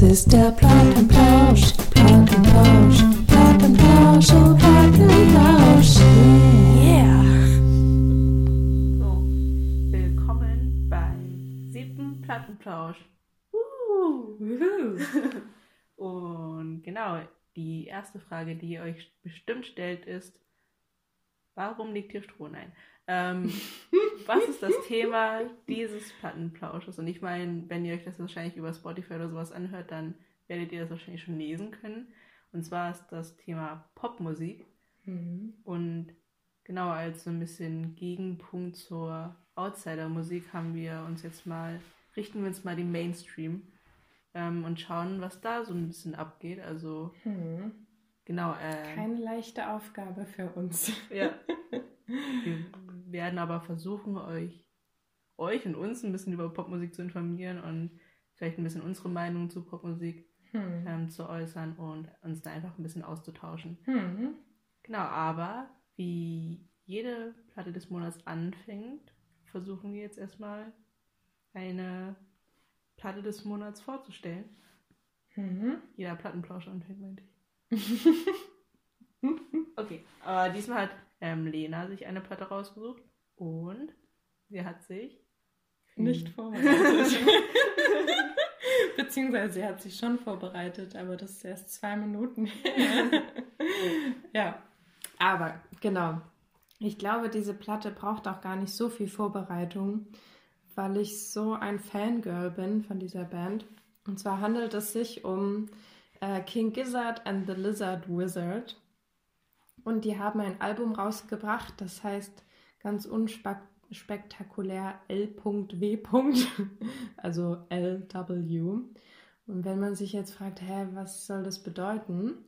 Das ist der Plattenplausch, Plattenplausch, Plattenplausch, oh Plattenplausch. Yeah. So, willkommen beim siebten Plattenplausch. Und genau, die erste Frage, die ihr euch bestimmt stellt, ist, warum liegt hier Stroh? Nein. Ähm, was ist das Thema dieses Plattenplausches? Und ich meine, wenn ihr euch das wahrscheinlich über Spotify oder sowas anhört, dann werdet ihr das wahrscheinlich schon lesen können. Und zwar ist das Thema Popmusik. Mhm. Und genau als so ein bisschen Gegenpunkt zur Outsider-Musik haben wir uns jetzt mal, richten wir uns mal den Mainstream ähm, und schauen, was da so ein bisschen abgeht. Also Hm. genau, äh, Keine leichte Aufgabe für uns. ja. Wir werden aber versuchen, euch, euch und uns ein bisschen über Popmusik zu informieren und vielleicht ein bisschen unsere Meinung zu Popmusik Hm. ähm, zu äußern und uns da einfach ein bisschen auszutauschen. Hm. Genau, aber wie jede Platte des Monats anfängt, versuchen wir jetzt erstmal eine Platte des Monats vorzustellen. Hm. Jeder Plattenplausch anfängt, meinte ich. Okay, aber diesmal hat ähm, Lena sich eine Platte rausgesucht und sie hat sich Nicht vorbereitet. Beziehungsweise sie hat sich schon vorbereitet, aber das ist erst zwei Minuten her. ja, aber genau. Ich glaube, diese Platte braucht auch gar nicht so viel Vorbereitung, weil ich so ein Fangirl bin von dieser Band. Und zwar handelt es sich um äh, King Gizzard and the Lizard Wizard. Und die haben ein Album rausgebracht, das heißt ganz unspektakulär L.W. also LW. Und wenn man sich jetzt fragt, hä, was soll das bedeuten,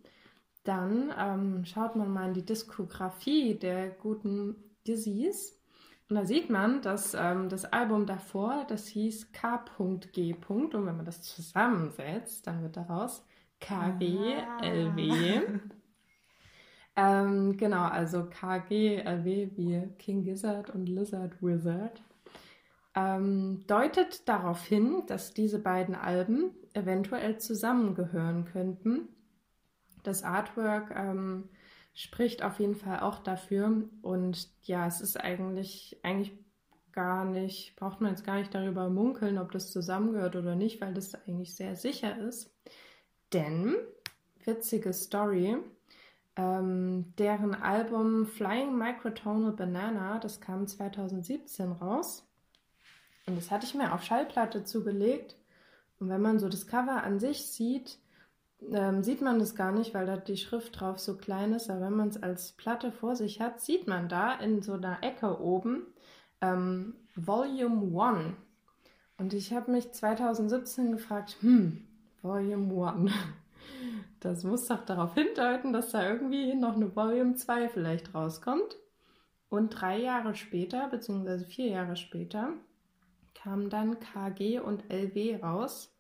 dann ähm, schaut man mal in die Diskografie der guten Dizzies. Und da sieht man, dass ähm, das Album davor, das hieß K.G. Und wenn man das zusammensetzt, dann wird daraus KWLW. Ähm, genau, also KG, LW wie King Gizzard und Lizard Wizard. Ähm, deutet darauf hin, dass diese beiden Alben eventuell zusammengehören könnten. Das Artwork ähm, spricht auf jeden Fall auch dafür. Und ja, es ist eigentlich, eigentlich gar nicht, braucht man jetzt gar nicht darüber munkeln, ob das zusammengehört oder nicht, weil das eigentlich sehr sicher ist. Denn, witzige Story, ähm, deren Album Flying Microtonal Banana, das kam 2017 raus. Und das hatte ich mir auf Schallplatte zugelegt. Und wenn man so das Cover an sich sieht, ähm, sieht man das gar nicht, weil da die Schrift drauf so klein ist. Aber wenn man es als Platte vor sich hat, sieht man da in so einer Ecke oben ähm, Volume 1. Und ich habe mich 2017 gefragt, hm, Volume 1. Das muss doch darauf hindeuten, dass da irgendwie noch eine Volume 2 vielleicht rauskommt. Und drei Jahre später, beziehungsweise vier Jahre später, kamen dann KG und LW raus,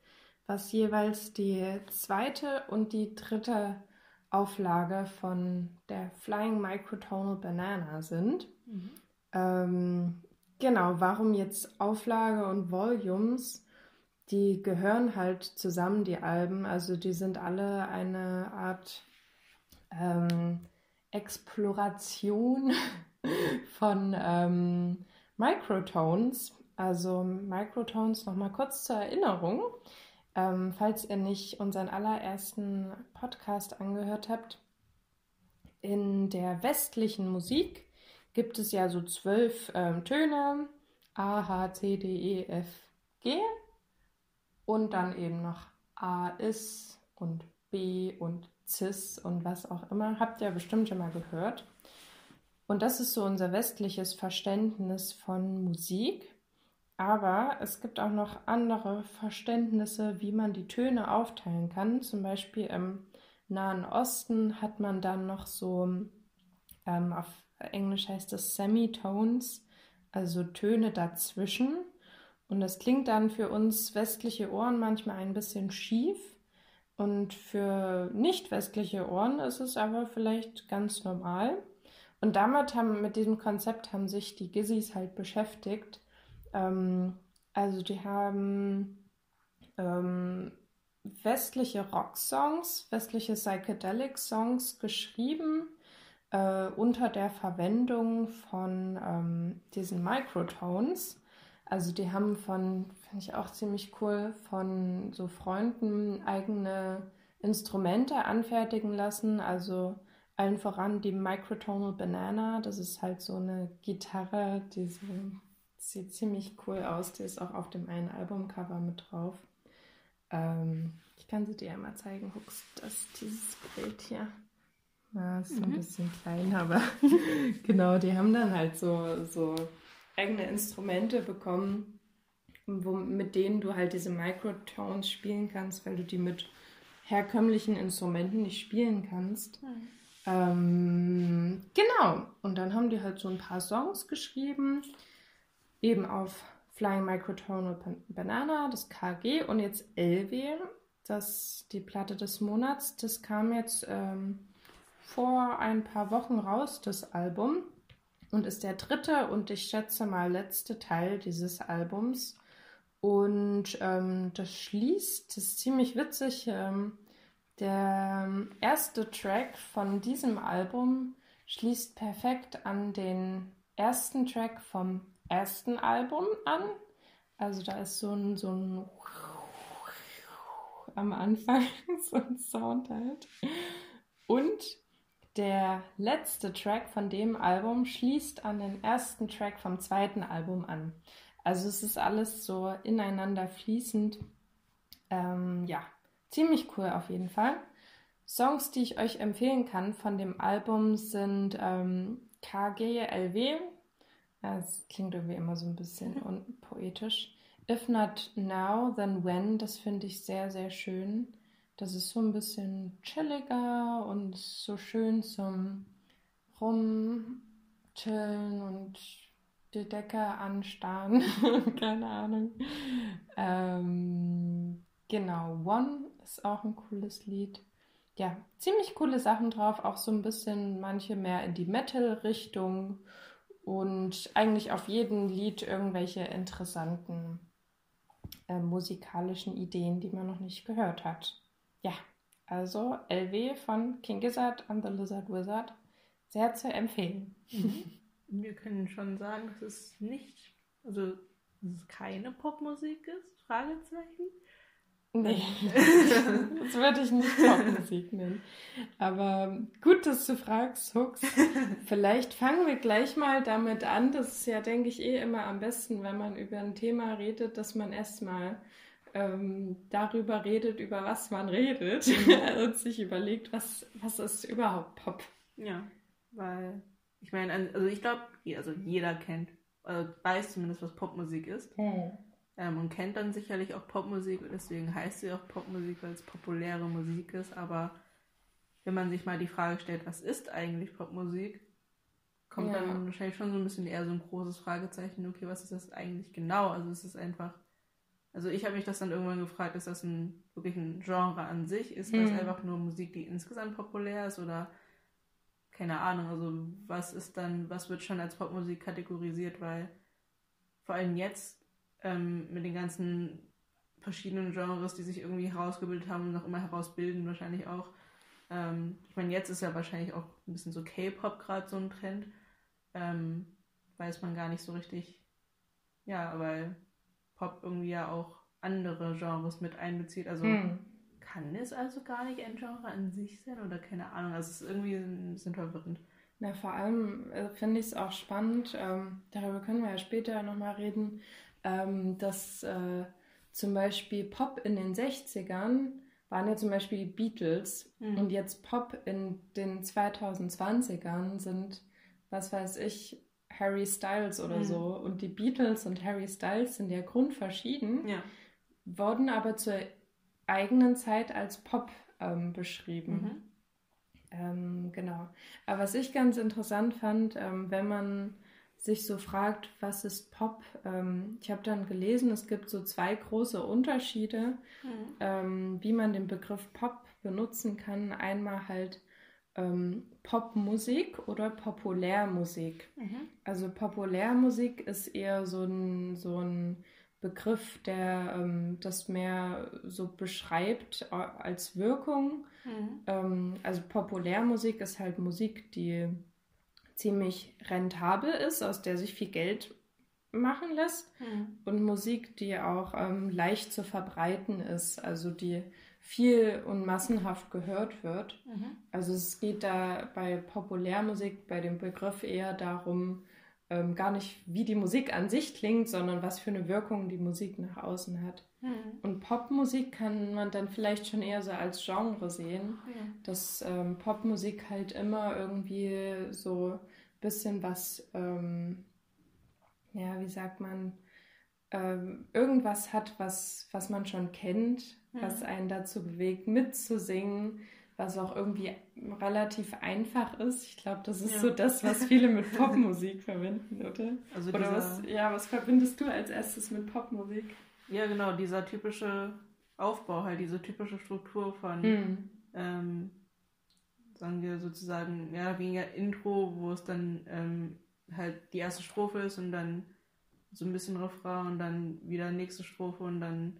was jeweils die zweite und die dritte Auflage von der Flying Microtonal Banana sind. Ähm, genau, warum jetzt Auflage und Volumes? Die gehören halt zusammen, die Alben. Also die sind alle eine Art ähm, Exploration von ähm, Microtones. Also Microtones nochmal kurz zur Erinnerung. Ähm, falls ihr nicht unseren allerersten Podcast angehört habt, in der westlichen Musik gibt es ja so zwölf ähm, Töne. A, H, C, D, E, F, G. Und dann eben noch A ist und B und Cis und was auch immer. Habt ihr bestimmt schon mal gehört. Und das ist so unser westliches Verständnis von Musik. Aber es gibt auch noch andere Verständnisse, wie man die Töne aufteilen kann. Zum Beispiel im Nahen Osten hat man dann noch so, ähm, auf Englisch heißt es Semitones, also Töne dazwischen. Und das klingt dann für uns westliche Ohren manchmal ein bisschen schief. Und für nicht westliche Ohren ist es aber vielleicht ganz normal. Und damit haben, mit diesem Konzept haben sich die Gizzys halt beschäftigt. Ähm, also die haben ähm, westliche Rock-Songs, westliche Psychedelic-Songs geschrieben äh, unter der Verwendung von ähm, diesen Microtones. Also die haben von, finde ich auch ziemlich cool, von so Freunden eigene Instrumente anfertigen lassen. Also allen voran die Microtonal Banana. Das ist halt so eine Gitarre, die so, sieht ziemlich cool aus. Die ist auch auf dem einen Albumcover mit drauf. Ähm, ich kann sie dir einmal zeigen, Hux. Das ist dieses Bild hier. Ja, ist so ein Mhm. bisschen klein, aber genau, die haben dann halt so, so eigene Instrumente bekommen, wo, mit denen du halt diese Microtones spielen kannst, weil du die mit herkömmlichen Instrumenten nicht spielen kannst. Ähm, genau, und dann haben die halt so ein paar Songs geschrieben, eben auf Flying Microtonal Ban- Banana, das KG und jetzt Elve, das die Platte des Monats, das kam jetzt ähm, vor ein paar Wochen raus, das Album, und ist der dritte und ich schätze mal letzte Teil dieses Albums. Und ähm, das schließt, das ist ziemlich witzig, ähm, der ähm, erste Track von diesem Album schließt perfekt an den ersten Track vom ersten Album an. Also da ist so ein, so ein am Anfang, so ein Sound halt. Und der letzte Track von dem Album schließt an den ersten Track vom zweiten Album an. Also es ist alles so ineinander fließend. Ähm, ja, ziemlich cool auf jeden Fall. Songs, die ich euch empfehlen kann von dem Album sind ähm, KGLW. Das klingt irgendwie immer so ein bisschen unpoetisch. If not now, then when. Das finde ich sehr, sehr schön. Das ist so ein bisschen chilliger und so schön zum Rumchillen und die Decke anstarren. Keine Ahnung. Ähm, genau, One ist auch ein cooles Lied. Ja, ziemlich coole Sachen drauf, auch so ein bisschen manche mehr in die Metal-Richtung und eigentlich auf jedem Lied irgendwelche interessanten äh, musikalischen Ideen, die man noch nicht gehört hat. Ja, also LW von King Gizzard and the Lizard Wizard. Sehr zu empfehlen. Wir können schon sagen, dass es nicht, also dass es keine Popmusik ist? Fragezeichen. Nee, das würde ich nicht Popmusik nennen. Aber gut, dass du fragst, Hux. Vielleicht fangen wir gleich mal damit an. Das ist ja, denke ich, eh immer am besten, wenn man über ein Thema redet, dass man erstmal ähm, darüber redet, über was man redet und sich überlegt, was, was ist überhaupt Pop. Ja, weil ich meine, also ich glaube, also jeder kennt, also weiß zumindest, was Popmusik ist. Ähm, und kennt dann sicherlich auch Popmusik, deswegen heißt sie auch Popmusik, weil es populäre Musik ist. Aber wenn man sich mal die Frage stellt, was ist eigentlich Popmusik, kommt Ja. dann wahrscheinlich schon so ein bisschen eher so ein großes Fragezeichen, okay, was ist das eigentlich genau? Also es ist einfach, also ich habe mich das dann irgendwann gefragt, ist das ein wirklich ein Genre an sich? Ist das Mhm. einfach nur Musik, die insgesamt populär ist oder keine Ahnung, also was ist dann, was wird schon als Popmusik kategorisiert, weil vor allem jetzt ähm, mit den ganzen verschiedenen Genres, die sich irgendwie herausgebildet haben und noch immer herausbilden, wahrscheinlich auch. Ähm, ich meine, jetzt ist ja wahrscheinlich auch ein bisschen so K-Pop gerade so ein Trend. Ähm, weiß man gar nicht so richtig. Ja, weil Pop irgendwie ja auch andere Genres mit einbezieht. Also Hm. kann es also gar nicht ein Genre an sich sein oder keine Ahnung. Also es ist irgendwie ein bisschen verwirrend. Na, vor allem äh, finde ich es auch spannend, ähm, darüber können wir ja später nochmal reden, ähm, dass äh, zum Beispiel Pop in den 60ern waren ja zum Beispiel die Beatles Mhm. und jetzt Pop in den 2020ern sind, was weiß ich, Harry Styles oder Mhm. so. Und die Beatles und Harry Styles sind ja grundverschieden, Ja. wurden aber zur eigenen Zeit als Pop ähm, beschrieben. Mhm. Ähm, genau. Aber was ich ganz interessant fand, ähm, wenn man sich so fragt, was ist Pop? Ähm, ich habe dann gelesen, es gibt so zwei große Unterschiede, Mhm. ähm, wie man den Begriff Pop benutzen kann. Einmal halt ähm, Popmusik oder Populärmusik. Mhm. Also Populärmusik ist eher so ein, so ein Begriff, der ähm, das mehr so beschreibt als Wirkung. Mhm. Ähm, also Populärmusik ist halt Musik, die ziemlich rentabel ist, aus der sich viel Geld machen lässt. Mhm. Und Musik, die auch ähm, leicht zu verbreiten ist, also die viel und massenhaft gehört wird. Mhm. Also es geht da bei Populärmusik, bei dem Begriff eher darum, ähm, gar nicht, wie die Musik an sich klingt, sondern was für eine Wirkung die Musik nach außen hat. Mhm. Und Popmusik kann man dann vielleicht schon eher so als Genre sehen, Ja. dass ähm, Popmusik halt immer irgendwie so ein bisschen was, ähm, ja, wie sagt man, ähm, irgendwas hat, was, was man schon kennt, was Mhm. einen dazu bewegt, mitzusingen, was auch irgendwie relativ einfach ist. Ich glaube, das ist Ja. so das, was viele mit Popmusik verbinden, oder? Also Oder dieser, was, ja, was verbindest du als erstes mit Popmusik? ja genau, dieser typische Aufbau, halt diese typische Struktur von, Hm. ähm, sagen wir sozusagen, oder weniger Intro, wo es dann ähm, halt die erste Strophe ist und dann so ein bisschen Refrain und dann wieder nächste Strophe und dann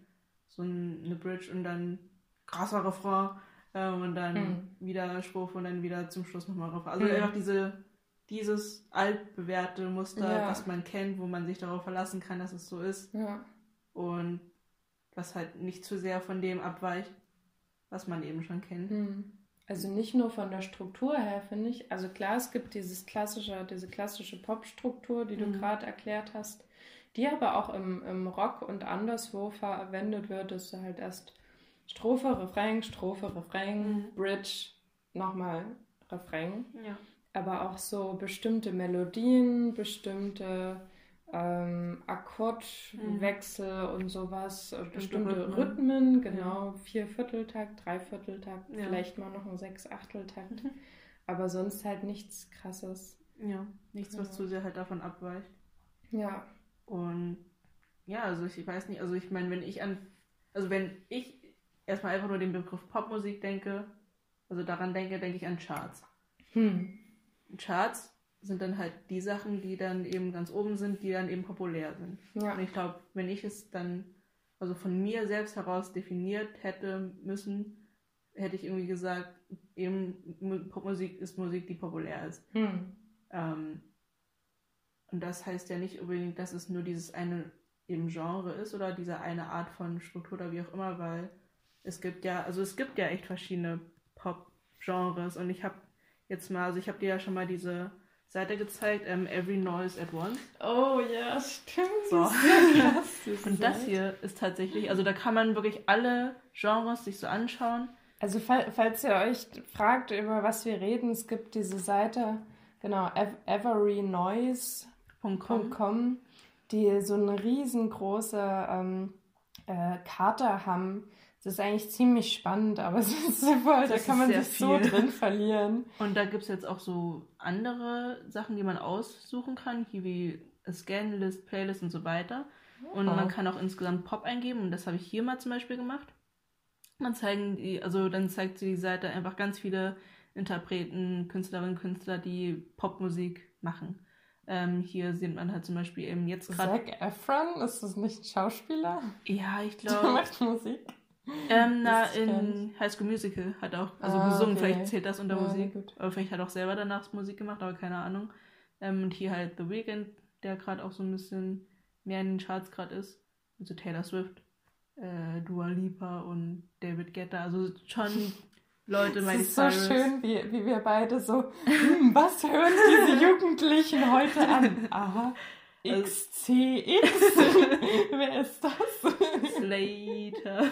so ein, eine Bridge und dann krasser Refrain ähm, und dann Mhm. wieder Strophe und dann wieder zum Schluss nochmal Refrain. Also Mhm. einfach diese, dieses altbewährte Muster, Ja. was man kennt, wo man sich darauf verlassen kann, dass es so ist Ja. und was halt nicht zu sehr von dem abweicht, was man eben schon kennt. Hm. Also nicht nur von der Struktur her, finde ich. Also klar, es gibt dieses klassische, diese klassische Popstruktur, die du Mhm. gerade erklärt hast, die aber auch im, im Rock und anderswo verwendet wird, dass du halt erst Strophe, Refrain, Strophe, Refrain, Mhm. Bridge, nochmal Refrain. Ja. Aber auch so bestimmte Melodien, bestimmte ähm, Akkordwechsel und sowas, äh, bestimmte Rhythmen. Rhythmen, genau, Viervierteltakt, Dreivierteltakt, Ja. vielleicht mal noch ein Sechsachteltakt. Aber sonst halt nichts krasses. Ja, nichts, was Ja. zu sehr halt davon abweicht. Ja. Und ja, also ich, ich weiß nicht, also ich meine, wenn ich an, also wenn ich erstmal einfach nur den Begriff Popmusik denke, also daran denke, denke ich an Charts. Hm. Charts sind dann halt die Sachen, die dann eben ganz oben sind, die dann eben populär sind. Ja. Und ich glaube, wenn ich es dann also von mir selbst heraus definiert hätte müssen, hätte ich irgendwie gesagt, eben Mu- Popmusik ist Musik, die populär ist. Hm. Ähm, und das heißt ja nicht unbedingt, dass es nur dieses eine eben Genre ist oder diese eine Art von Struktur oder wie auch immer, weil es gibt ja, also es gibt ja echt verschiedene Pop-Genres und ich habe jetzt mal, also ich habe dir ja schon mal diese Seite gezeigt, ähm, Every Noise at Once. Oh ja, stimmt. So. Und das hier ist tatsächlich, also da kann man wirklich alle Genres sich so anschauen. Also fall- falls ihr euch fragt, über was wir reden, es gibt diese Seite, genau, ev- everynoise.com, .com. die so eine riesengroße ähm, äh, Karte haben. Das ist eigentlich ziemlich spannend, aber es ist so voll, da kann man sich so viel. drin verlieren. Und da gibt es jetzt auch so andere Sachen, die man aussuchen kann, hier wie Scanlist, Playlist und so weiter. Und Oh. man kann auch insgesamt Pop eingeben und das habe ich hier mal zum Beispiel gemacht. Man zeigen die, also dann zeigt sie die Seite einfach ganz viele Interpreten, Künstlerinnen, Künstler, die Popmusik machen. Ähm, hier sieht man halt zum Beispiel eben jetzt gerade. Zac Efron, ist das nicht ein Schauspieler? Ja, ich Der glaube. macht Musik. Ähm, na, in High School Musical hat auch, also Ah, gesungen, okay. vielleicht zählt das unter Ja, Musik. Oder vielleicht hat er auch selber danach Musik gemacht, aber keine Ahnung. Ähm, und hier halt The Weeknd, der gerade auch so ein bisschen mehr in den Charts gerade ist. Also Taylor Swift, äh, Dua Lipa und David Guetta. Also schon Leute, Es Miley ist so Cyrus. schön, wie, wie wir beide so, hm, was hören diese Jugendlichen heute an? Aha, Also- XCX. Wer ist das? Slater.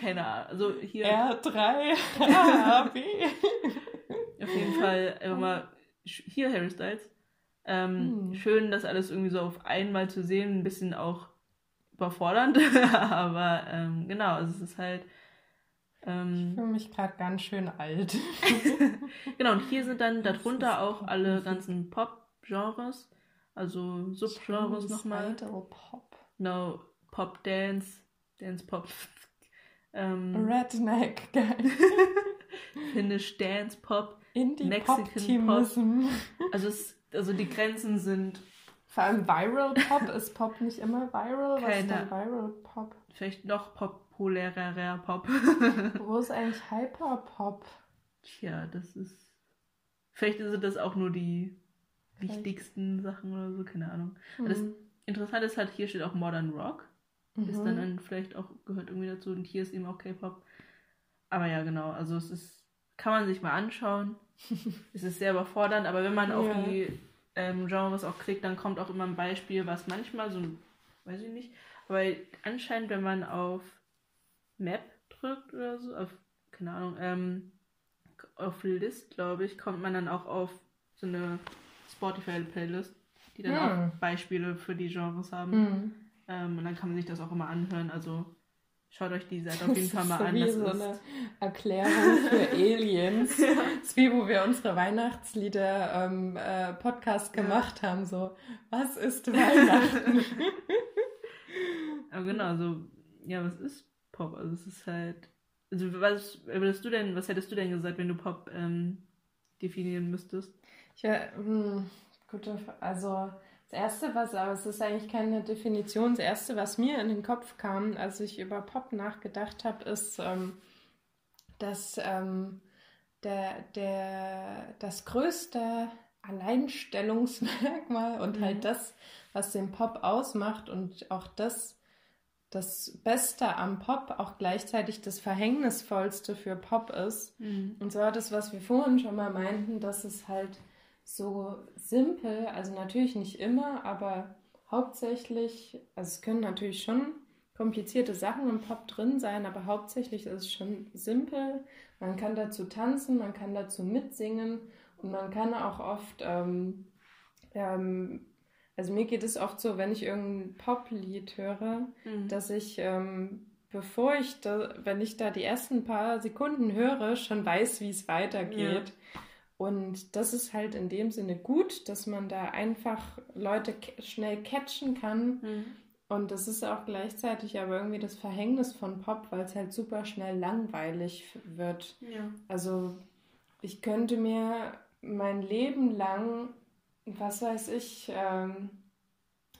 keine Ahnung. Also hier R3, AB. auf jeden Fall sch- hier Harry Styles. Ähm, Hm. Schön, das alles irgendwie so auf einmal zu sehen, ein bisschen auch überfordernd, aber ähm, genau, also es ist halt Ich ähm, fühle mich gerade ganz schön alt. genau und hier sind dann darunter auch alle ganzen Pop-Genres, also Subgenres nochmal, Pop. genau Pop Dance, Dance Pop, ähm, Redneck, geil. Finnish Dance Pop, Indie Mexican Pop Teamism. also es, also die Grenzen sind Vor allem Viral Pop. Ist Pop nicht immer viral? Was ist Keine- denn Viral Pop? Vielleicht noch populärer Pop. Wo ist eigentlich Hyper Pop? Tja, das ist. Vielleicht sind das auch nur die Vielleicht. wichtigsten Sachen oder so, keine Ahnung. Das Hm. Interessant ist halt, hier steht auch Modern Rock. Ist Mhm. dann, dann vielleicht auch, gehört irgendwie dazu. Und hier ist eben auch K-Pop. Aber ja, genau. Also es ist, kann man sich mal anschauen. es ist sehr überfordernd, aber wenn man auf Ja. die ähm, Genres auch klickt, dann kommt auch immer ein Beispiel, was manchmal so, ein- weiß ich nicht, aber anscheinend, wenn man auf Map drückt oder so, auf, keine Ahnung, ähm, auf List, glaube ich, kommt man dann auch auf so eine Spotify-Playlist, die dann Hm. auch Beispiele für die Genres haben. Hm. Ähm, und dann kann man sich das auch immer anhören. Also schaut euch die Seite auf jeden Fall mal so an. wie Das so ist, eine Erklärung für Aliens. Das ist wie, wo wir unsere Weihnachtslieder ähm, äh, Podcast Ja. gemacht haben. So, was ist Weihnachten? aber genau, so, ja, was ist Pop? Also es ist halt. Also was würdest du denn, was hättest du denn gesagt, wenn du Pop ähm, definieren müsstest? Ja, hm, gute Also das Erste, was, aber es ist eigentlich keine Definition, das Erste, was mir in den Kopf kam, als ich über Pop nachgedacht habe, ist, ähm, dass ähm, der, der, das größte Alleinstellungsmerkmal und Mhm. halt das, was den Pop ausmacht und auch das, das Beste am Pop auch gleichzeitig das Verhängnisvollste für Pop ist. Und zwar das, was wir vorhin schon mal meinten, dass es halt so simpel, also natürlich nicht immer, aber hauptsächlich, also es können natürlich schon komplizierte Sachen im Pop drin sein, aber hauptsächlich ist es schon simpel. Man kann dazu tanzen, man kann dazu mitsingen und man kann auch oft, ähm, ähm, also mir geht es oft so, wenn ich irgendein Poplied höre, Mhm. dass ich, ähm, bevor ich da, wenn ich da die ersten paar Sekunden höre, schon weiß, wie es weitergeht. Und das ist halt in dem Sinne gut, dass man da einfach Leute schnell catchen kann. Mhm. Und das ist auch gleichzeitig aber irgendwie das Verhängnis von Pop, weil es halt super schnell langweilig wird. Ja. Also ich könnte mir mein Leben lang, was weiß ich, ähm,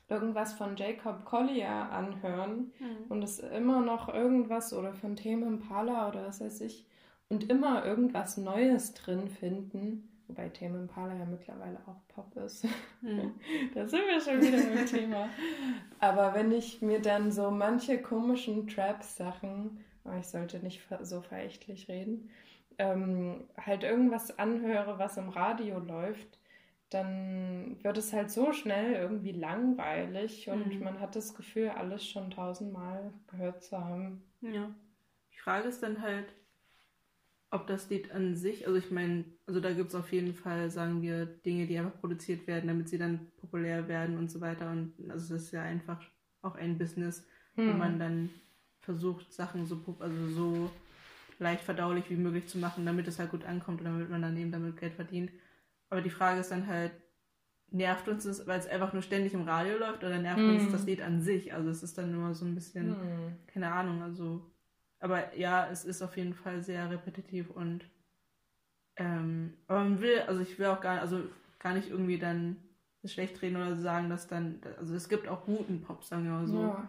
irgendwas von Jacob Collier anhören Mhm. und es immer noch irgendwas oder von Tame Impala oder was weiß ich und immer irgendwas Neues drin finden. Wobei Tame Impala ja mittlerweile auch Pop ist. Mhm. Da sind wir schon wieder beim Thema. Aber wenn ich mir dann so manche komischen Trap-Sachen, aber ich sollte nicht so verächtlich reden, ähm, halt irgendwas anhöre, was im Radio läuft, dann wird es halt so schnell irgendwie langweilig und Mhm. man hat das Gefühl, alles schon tausendmal gehört zu haben. Ja. Die Frage ist dann halt, ob das Lied an sich, also ich meine, also da gibt es auf jeden Fall, sagen wir, Dinge, die einfach produziert werden, damit sie dann populär werden und so weiter. Und also es ist ja einfach auch ein Business, wo Hm. man dann versucht, Sachen so, also so leicht verdaulich wie möglich zu machen, damit es halt gut ankommt und damit man dann eben damit Geld verdient. Aber die Frage ist dann halt, nervt uns das, weil es einfach nur ständig im Radio läuft oder nervt Mhm. uns das Lied an sich? Also es ist dann immer so ein bisschen Hm. keine Ahnung, also. Aber ja, es ist auf jeden Fall sehr repetitiv und. Ähm, aber man will, also ich will auch gar, also gar nicht irgendwie dann schlecht reden oder sagen, dass dann. Also es gibt auch guten Pop, sagen wir mal so. Ja.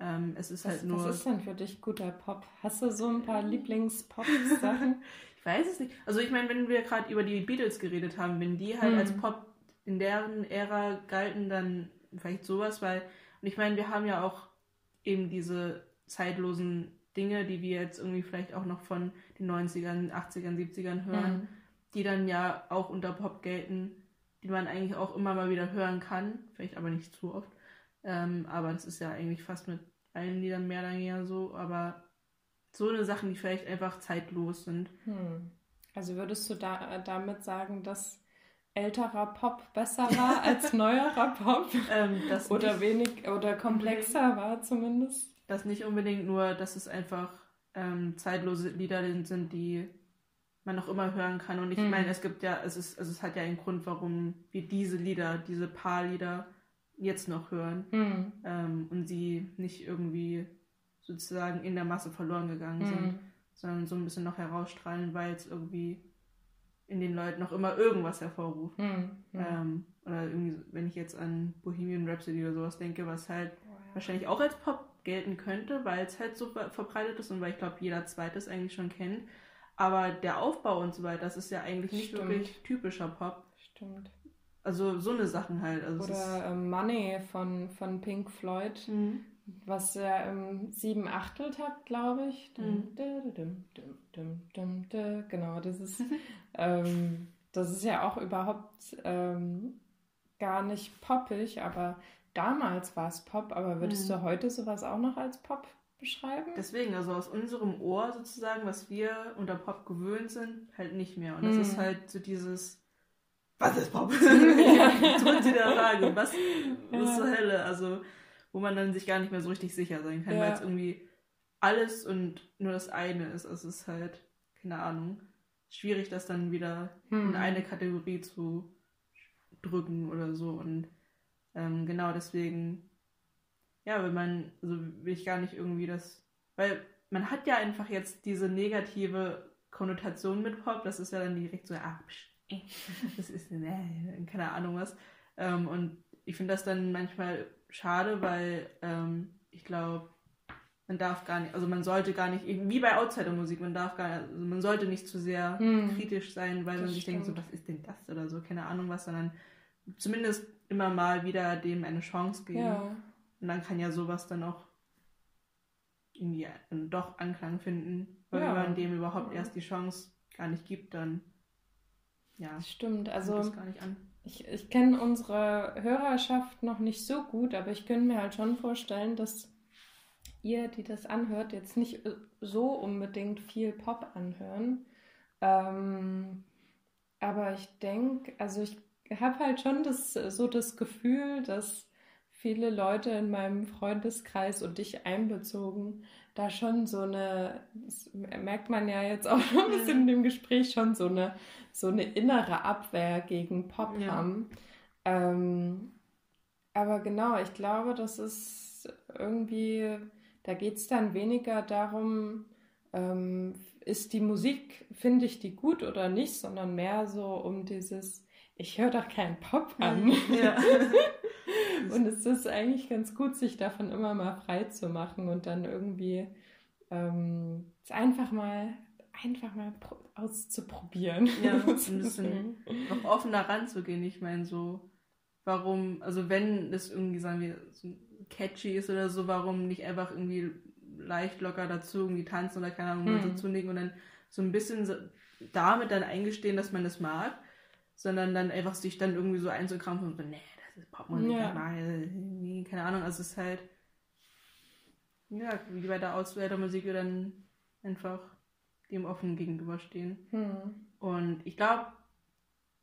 Ähm, es ist Was, halt nur. was ist denn für dich guter Pop? Hast du so ein paar Lieblings-Pop-Sachen? Ich weiß es nicht. Also ich meine, wenn wir gerade über die Beatles geredet haben, wenn die halt Hm. als Pop in deren Ära galten, dann vielleicht sowas, weil. Und ich meine, wir haben ja auch eben diese zeitlosen Dinge, die wir jetzt irgendwie vielleicht auch noch von den 90ern, 80ern, 70ern hören, Hm. die dann ja auch unter Pop gelten, die man eigentlich auch immer mal wieder hören kann, vielleicht aber nicht zu oft. Ähm, aber das ist ja eigentlich fast mit allen Liedern mehr oder weniger so, aber so eine Sachen, die vielleicht einfach zeitlos sind. Hm. Also würdest du da, äh, damit sagen, dass älterer Pop besser war als neuerer Pop? Ähm, Oder wenig oder komplexer war zumindest? das nicht unbedingt nur, dass es einfach ähm, zeitlose Lieder sind, die man noch immer hören kann. Und ich Mhm. meine, es gibt ja, es ist, also es hat ja einen Grund, warum wir diese Lieder, diese paar Lieder jetzt noch hören. Hm. ähm, und sie nicht irgendwie sozusagen in der Masse verloren gegangen sind, Hm. sondern so ein bisschen noch herausstrahlen, weil es irgendwie in den Leuten noch immer irgendwas hervorruft. Hm, hm. Ähm, oder irgendwie, wenn ich jetzt an Bohemian Rhapsody oder sowas denke, was halt Oh ja. wahrscheinlich auch als Pop gelten könnte, weil es halt so ver verbreitet ist und weil ich glaube, jeder Zweite es eigentlich schon kennt. Aber der Aufbau und so weiter, das ist ja eigentlich nicht Stimmt. wirklich typischer Pop. Stimmt. Also so eine Sachen halt. Also Oder ähm, Money von, von Pink Floyd, Mhm. Was er im sieben Achteltakt, glaube ich. Mhm. Dum, dum. Genau, das ist, ähm, das ist ja auch überhaupt ähm, gar nicht poppig, aber damals war es Pop. Aber würdest Mhm. du heute sowas auch noch als Pop beschreiben? Deswegen, also aus unserem Ohr sozusagen, was wir unter Pop gewöhnt sind, halt nicht mehr. Und das Mhm. ist halt so dieses, was ist Pop? Zurück zu der Frage, was, was Ja. zur Hölle? Also, wo man dann sich gar nicht mehr so richtig sicher sein kann, Ja. weil es irgendwie alles und nur das eine ist. Also es ist halt, keine Ahnung, schwierig, das dann wieder Hm. in eine Kategorie zu drücken oder so. Und ähm, genau deswegen, ja, wenn man, also will ich gar nicht irgendwie das, weil man hat ja einfach jetzt diese negative Konnotation mit Pop, das ist ja dann direkt so, ah, psch, das ist, äh, keine Ahnung was. Ähm, und ich finde das dann manchmal schade, weil ähm, ich glaube, man darf gar nicht, also man sollte gar nicht, wie bei Outsider-Musik, man darf gar also man sollte nicht zu sehr Hm. kritisch sein, weil Das man sich denkt, so, stimmt. was ist denn das oder so, keine Ahnung was, sondern zumindest immer mal wieder dem eine Chance geben. Ja. Und dann kann ja sowas dann auch irgendwie doch Anklang finden. Weil Ja. wenn man dem überhaupt Ja. erst die Chance gar nicht gibt, dann ja, Das stimmt. also, Ich, ich kenne unsere Hörerschaft noch nicht so gut, aber ich könnte mir halt schon vorstellen, dass ihr, die das anhört, jetzt nicht äh, so unbedingt viel Pop anhören. Ähm, aber ich denke, also ich habe halt schon das, so das Gefühl, dass viele Leute in meinem Freundeskreis und dich einbezogen, da schon so eine, das merkt man ja jetzt auch schon ein bisschen in dem Gespräch, schon so eine, so eine innere Abwehr gegen Pop Ja. haben. Ähm, aber genau, ich glaube, das ist irgendwie, da geht es dann weniger darum, ähm, ist die Musik, finde ich die gut oder nicht, sondern mehr so um dieses, ich höre doch keinen Pop an. Ja. Und es ist eigentlich ganz gut, sich davon immer mal frei zu machen und dann irgendwie ähm, es einfach mal einfach mal pro- auszuprobieren. Ja, ein bisschen noch offener ranzugehen. Ich meine, so, warum, also wenn das irgendwie, sagen wir, so catchy ist oder so, warum nicht einfach irgendwie leicht locker dazu irgendwie tanzen oder keine Ahnung, Hm. dazu legen und dann so ein bisschen so, damit dann eingestehen, dass man das mag, sondern dann einfach sich dann irgendwie so einzukrampfen und so, nee, Popmusik, Ja. irgendwie, keine Ahnung, also es ist halt, ja, wie bei der Auswäldermusik wir dann einfach dem offen gegenüberstehen. Hm. Und ich glaube,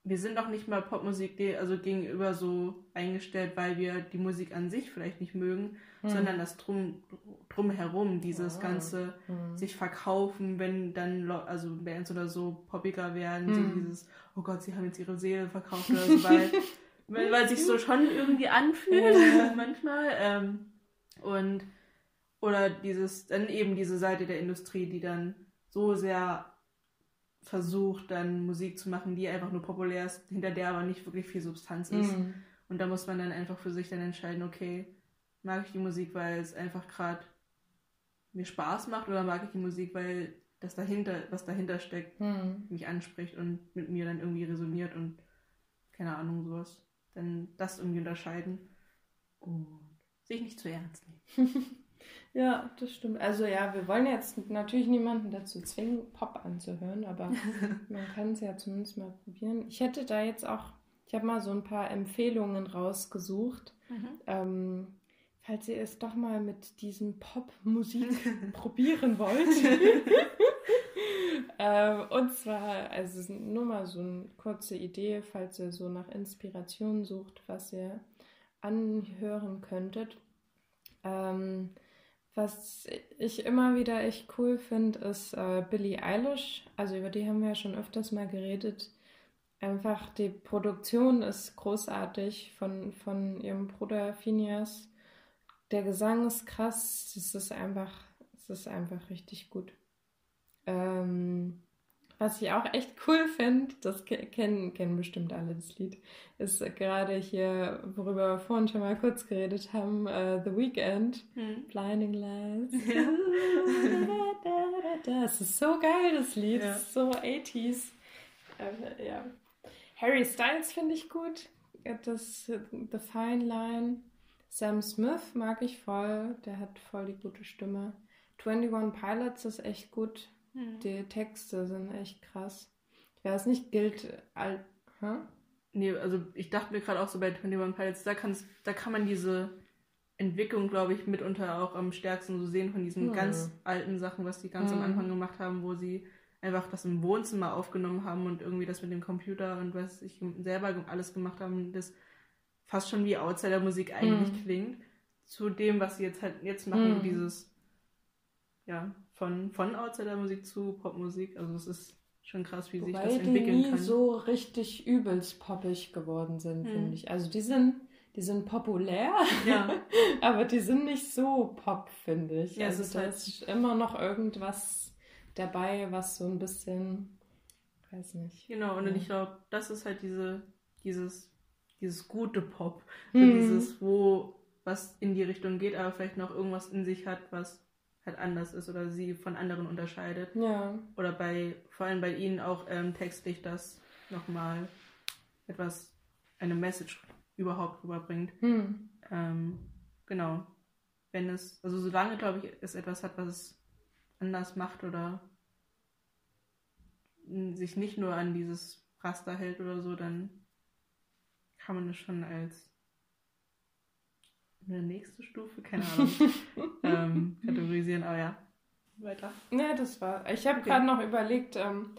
wir sind auch nicht mal Popmusik also gegenüber so eingestellt, weil wir die Musik an sich vielleicht nicht mögen, Hm. sondern das drum drumherum, dieses Ah. ganze Hm. sich verkaufen, wenn dann also Bands oder so poppiger werden, so Hm. dieses, oh Gott, sie haben jetzt ihre Seele verkauft oder so, weil, weil, weil sich so schon irgendwie anfühlt Ja. manchmal. Ähm, und oder dieses, dann eben diese Seite der Industrie, die dann so sehr versucht, dann Musik zu machen, die einfach nur populär ist, hinter der aber nicht wirklich viel Substanz ist. Hm. Und da muss man dann einfach für sich dann entscheiden, okay, mag ich die Musik, weil es einfach gerade mir Spaß macht oder mag ich die Musik, weil das dahinter, was dahinter steckt, Hm. mich anspricht und mit mir dann irgendwie resoniert und keine Ahnung, sowas. Dann das irgendwie unterscheiden und sich nicht zu ernst nehmen. Ja, das stimmt. Also ja, wir wollen jetzt natürlich niemanden dazu zwingen, Pop anzuhören, aber man kann es ja zumindest mal probieren. Ich hätte da jetzt auch, ich habe mal so ein paar Empfehlungen rausgesucht. Ähm, falls ihr es doch mal mit diesem Pop-Musik probieren wollt. Ähm, und zwar, also nur mal so eine kurze Idee, falls ihr so nach Inspiration sucht, was ihr anhören könntet. Ähm, was ich immer wieder echt cool finde, ist äh, Billie Eilish. Also über die haben wir ja schon öfters mal geredet. Einfach die Produktion ist großartig von, von ihrem Bruder Phineas. Der Gesang ist krass. Es ist einfach, es ist einfach richtig gut. Ähm, was ich auch echt cool finde, das ke- kennen, kennen bestimmt alle das Lied, ist gerade hier, worüber wir vorhin schon mal kurz geredet haben, äh, The Weeknd, Hm. Blinding Lights. Das ist so geil, das Lied. Ja. Das ist so 80s. Äh, ja. Harry Styles finde ich gut. Das The Fine Line. Sam Smith mag ich voll. Der hat voll die gute Stimme. 21 Pilots ist echt gut. Hm. Die Texte sind echt krass. Ich weiß nicht, gilt all. Hä? Nee, also ich dachte mir gerade auch so bei 21 Pilots, da, kann's, da kann man diese Entwicklung, glaube ich, mitunter auch am stärksten so sehen von diesen Ja. ganz alten Sachen, was die ganz am Mhm. Anfang gemacht haben, wo sie einfach das im Wohnzimmer aufgenommen haben und irgendwie das mit dem Computer und was ich selber alles gemacht haben, das fast schon wie Outsider-Musik eigentlich Mhm. klingt, zu dem, was sie jetzt halt jetzt machen, Mhm. dieses, ja, von, von Outsider-Musik zu Popmusik. Also es ist schon krass, wie sich Wobei das die entwickeln nie kann. so richtig übelst poppig geworden sind, Hm. finde ich. Also die sind, die sind populär, Ja. aber die sind nicht so pop, finde ich. Ja, es also ist da halt- ist immer noch irgendwas dabei, was so ein bisschen, weiß nicht. Genau, und Ja. ich glaube, das ist halt diese, dieses, dieses gute Pop. Hm. So dieses, wo was in die Richtung geht, aber vielleicht noch irgendwas in sich hat, was halt anders ist oder sie von anderen unterscheidet. Ja. Oder bei, vor allem bei ihnen auch ähm, textlich das nochmal etwas, eine Message überhaupt rüberbringt. Hm. Ähm, genau. Wenn es, also solange, glaube ich, es etwas hat, was es anders macht oder sich nicht nur an dieses Raster hält oder so, dann kann man es schon als eine nächste Stufe, keine Ahnung, ähm, kategorisieren, aber ja. Weiter. Ja, das war. Ich habe Okay. gerade noch überlegt, ähm,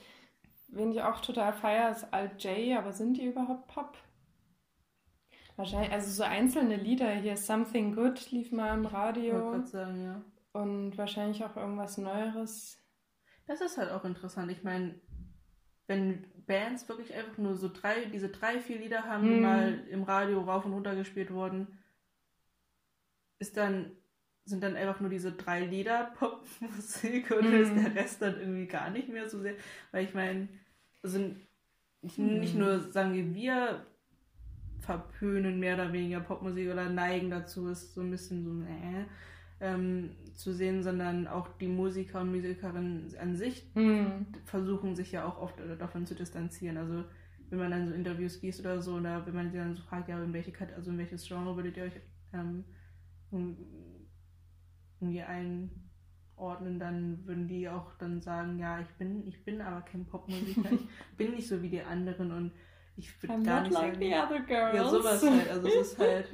wen ich auch total feiere, ist Alt J, aber sind die überhaupt Pop? Wahrscheinlich, also so einzelne Lieder hier, Something Good lief mal im Ich wollte Radio gerade sagen, ja. und wahrscheinlich auch irgendwas Neueres. Das ist halt auch interessant. Ich meine, wenn Bands wirklich einfach nur so drei, diese drei, vier Lieder haben, die Hm. mal im Radio rauf und runter gespielt wurden, ist dann, sind dann einfach nur diese drei Lieder Popmusik oder Hm. ist der Rest dann irgendwie gar nicht mehr so sehr? Weil ich meine, also nicht, Hm. nicht nur sagen wir, wir verpönen mehr oder weniger Popmusik oder neigen dazu, ist so ein bisschen so, äh, ähm, zu sehen, sondern auch die Musiker und Musikerinnen an sich Hm. versuchen sich ja auch oft äh, davon zu distanzieren. Also wenn man dann so Interviews liest oder so, oder wenn man sie dann so fragt, ja, in welche also in welches Genre würdet ihr euch ähm, um- irgendwie einordnen, dann würden die auch dann sagen, ja, ich bin, ich bin aber kein Popmusiker, ich bin nicht so wie die anderen und ich würde gar nicht like sagen, the other girls. ja, sowas halt. Also es ist halt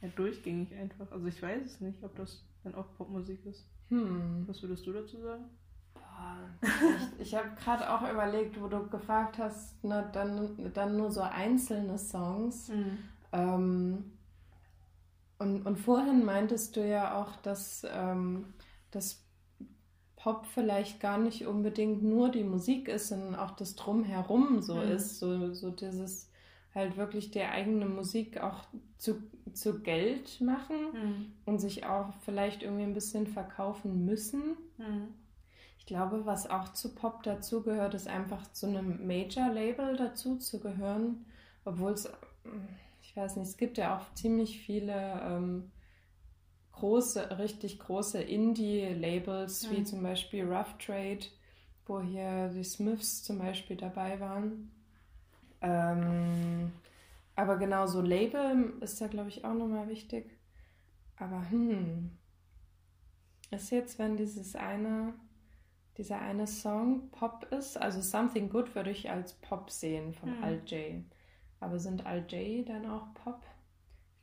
ja, durchgängig einfach. Also ich weiß es nicht, ob das dann auch Popmusik ist. Hm. Was würdest du dazu sagen? Boah, ich ich habe gerade auch überlegt, wo du gefragt hast, na, dann, dann nur so einzelne Songs. Ähm, und, und vorhin meintest du ja auch, dass, ähm, dass Pop vielleicht gar nicht unbedingt nur die Musik ist, sondern auch das Drumherum so Mhm. ist. So, so dieses halt wirklich die eigene Musik auch zu, zu Geld machen Hm. und sich auch vielleicht irgendwie ein bisschen verkaufen müssen. Hm. Ich glaube, was auch zu Pop dazugehört, ist einfach zu einem Major-Label dazu zu gehören, obwohl es, ich weiß nicht, es gibt ja auch ziemlich viele ähm, große, richtig große Indie-Labels, wie Mhm. zum Beispiel Rough Trade, wo hier die Smiths zum Beispiel dabei waren. Ähm, aber genau so Label ist da, glaube ich, auch nochmal wichtig. Aber hm, ist jetzt, wenn dieses eine, dieser eine Song Pop ist, also Something Good würde ich als Pop sehen von Hm. Alt J. Aber sind Alt J dann auch Pop?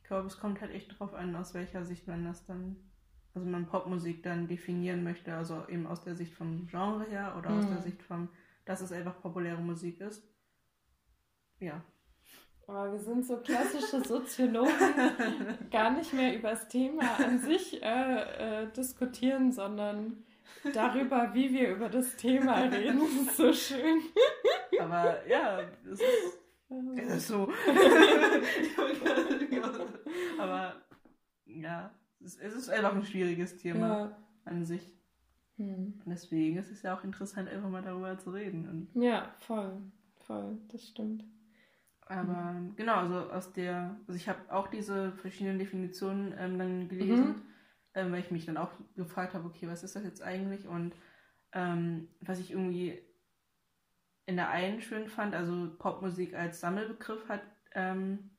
Ich glaube, es kommt halt echt drauf an, aus welcher Sicht man das dann, also man Popmusik dann definieren möchte, also eben aus der Sicht vom Genre her oder aus Mhm. der Sicht vom, dass es einfach populäre Musik ist. Ja. Aber wir sind so klassische Soziologen, gar nicht mehr über das Thema an sich äh, äh, diskutieren, sondern darüber, wie wir über das Thema reden. Das ist so schön. Aber ja, es ist so. Aber ja, es ist, einfach ein schwieriges Thema Ja, an sich. Hm. Und deswegen ist es ja auch interessant, einfach mal darüber zu reden. Und, Ja, voll. Voll, das stimmt. aber genau, also aus der, also ich habe auch diese verschiedenen Definitionen ähm, dann gelesen, Mhm. ähm, weil ich mich dann auch gefragt habe, okay, was ist das jetzt eigentlich? Und ähm, was ich irgendwie in der einen schön fand, also Popmusik als Sammelbegriff hat, ähm,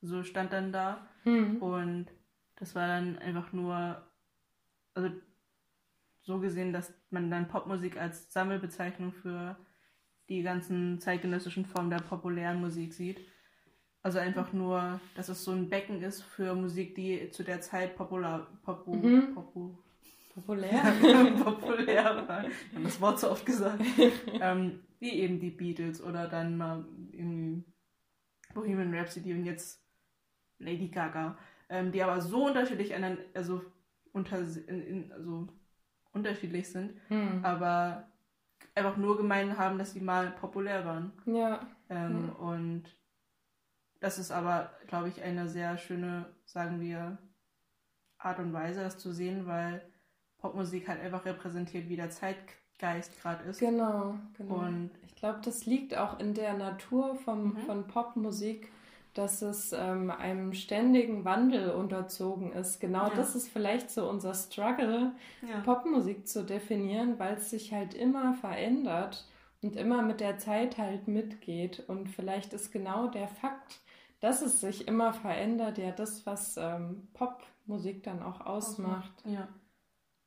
so stand dann da. Hm. Und das war dann einfach nur, also so gesehen, dass man dann Popmusik als Sammelbezeichnung für die ganzen zeitgenössischen Formen der populären Musik sieht. Also einfach nur, dass es so ein Becken ist für Musik, die zu der Zeit popular, popu, Mhm. popu, Populär. populär war. Ich habe das Wort so oft gesagt. ähm, wie eben die Beatles oder dann mal irgendwie Bohemian Rhapsody und jetzt Lady Gaga. Ähm, die aber so unterschiedlich aneinander, also, unter, in, in, also unterschiedlich sind, Hm. aber einfach nur gemein haben, dass sie mal populär waren. Ja. Ähm, Mhm. Und das ist aber, glaube ich, eine sehr schöne, sagen wir, Art und Weise, das zu sehen, weil Popmusik halt einfach repräsentiert, wie der Zeitgeist gerade ist. Genau, genau. Und ich glaube, das liegt auch in der Natur vom, Mhm. von Popmusik, dass es ähm, einem ständigen Wandel unterzogen ist. Genau Ja. das ist vielleicht so unser Struggle, ja. Popmusik zu definieren, weil es sich halt immer verändert und immer mit der Zeit halt mitgeht. Und vielleicht ist genau der Fakt, dass es sich immer verändert, ja das, was ähm, Popmusik dann auch ausmacht. Ja.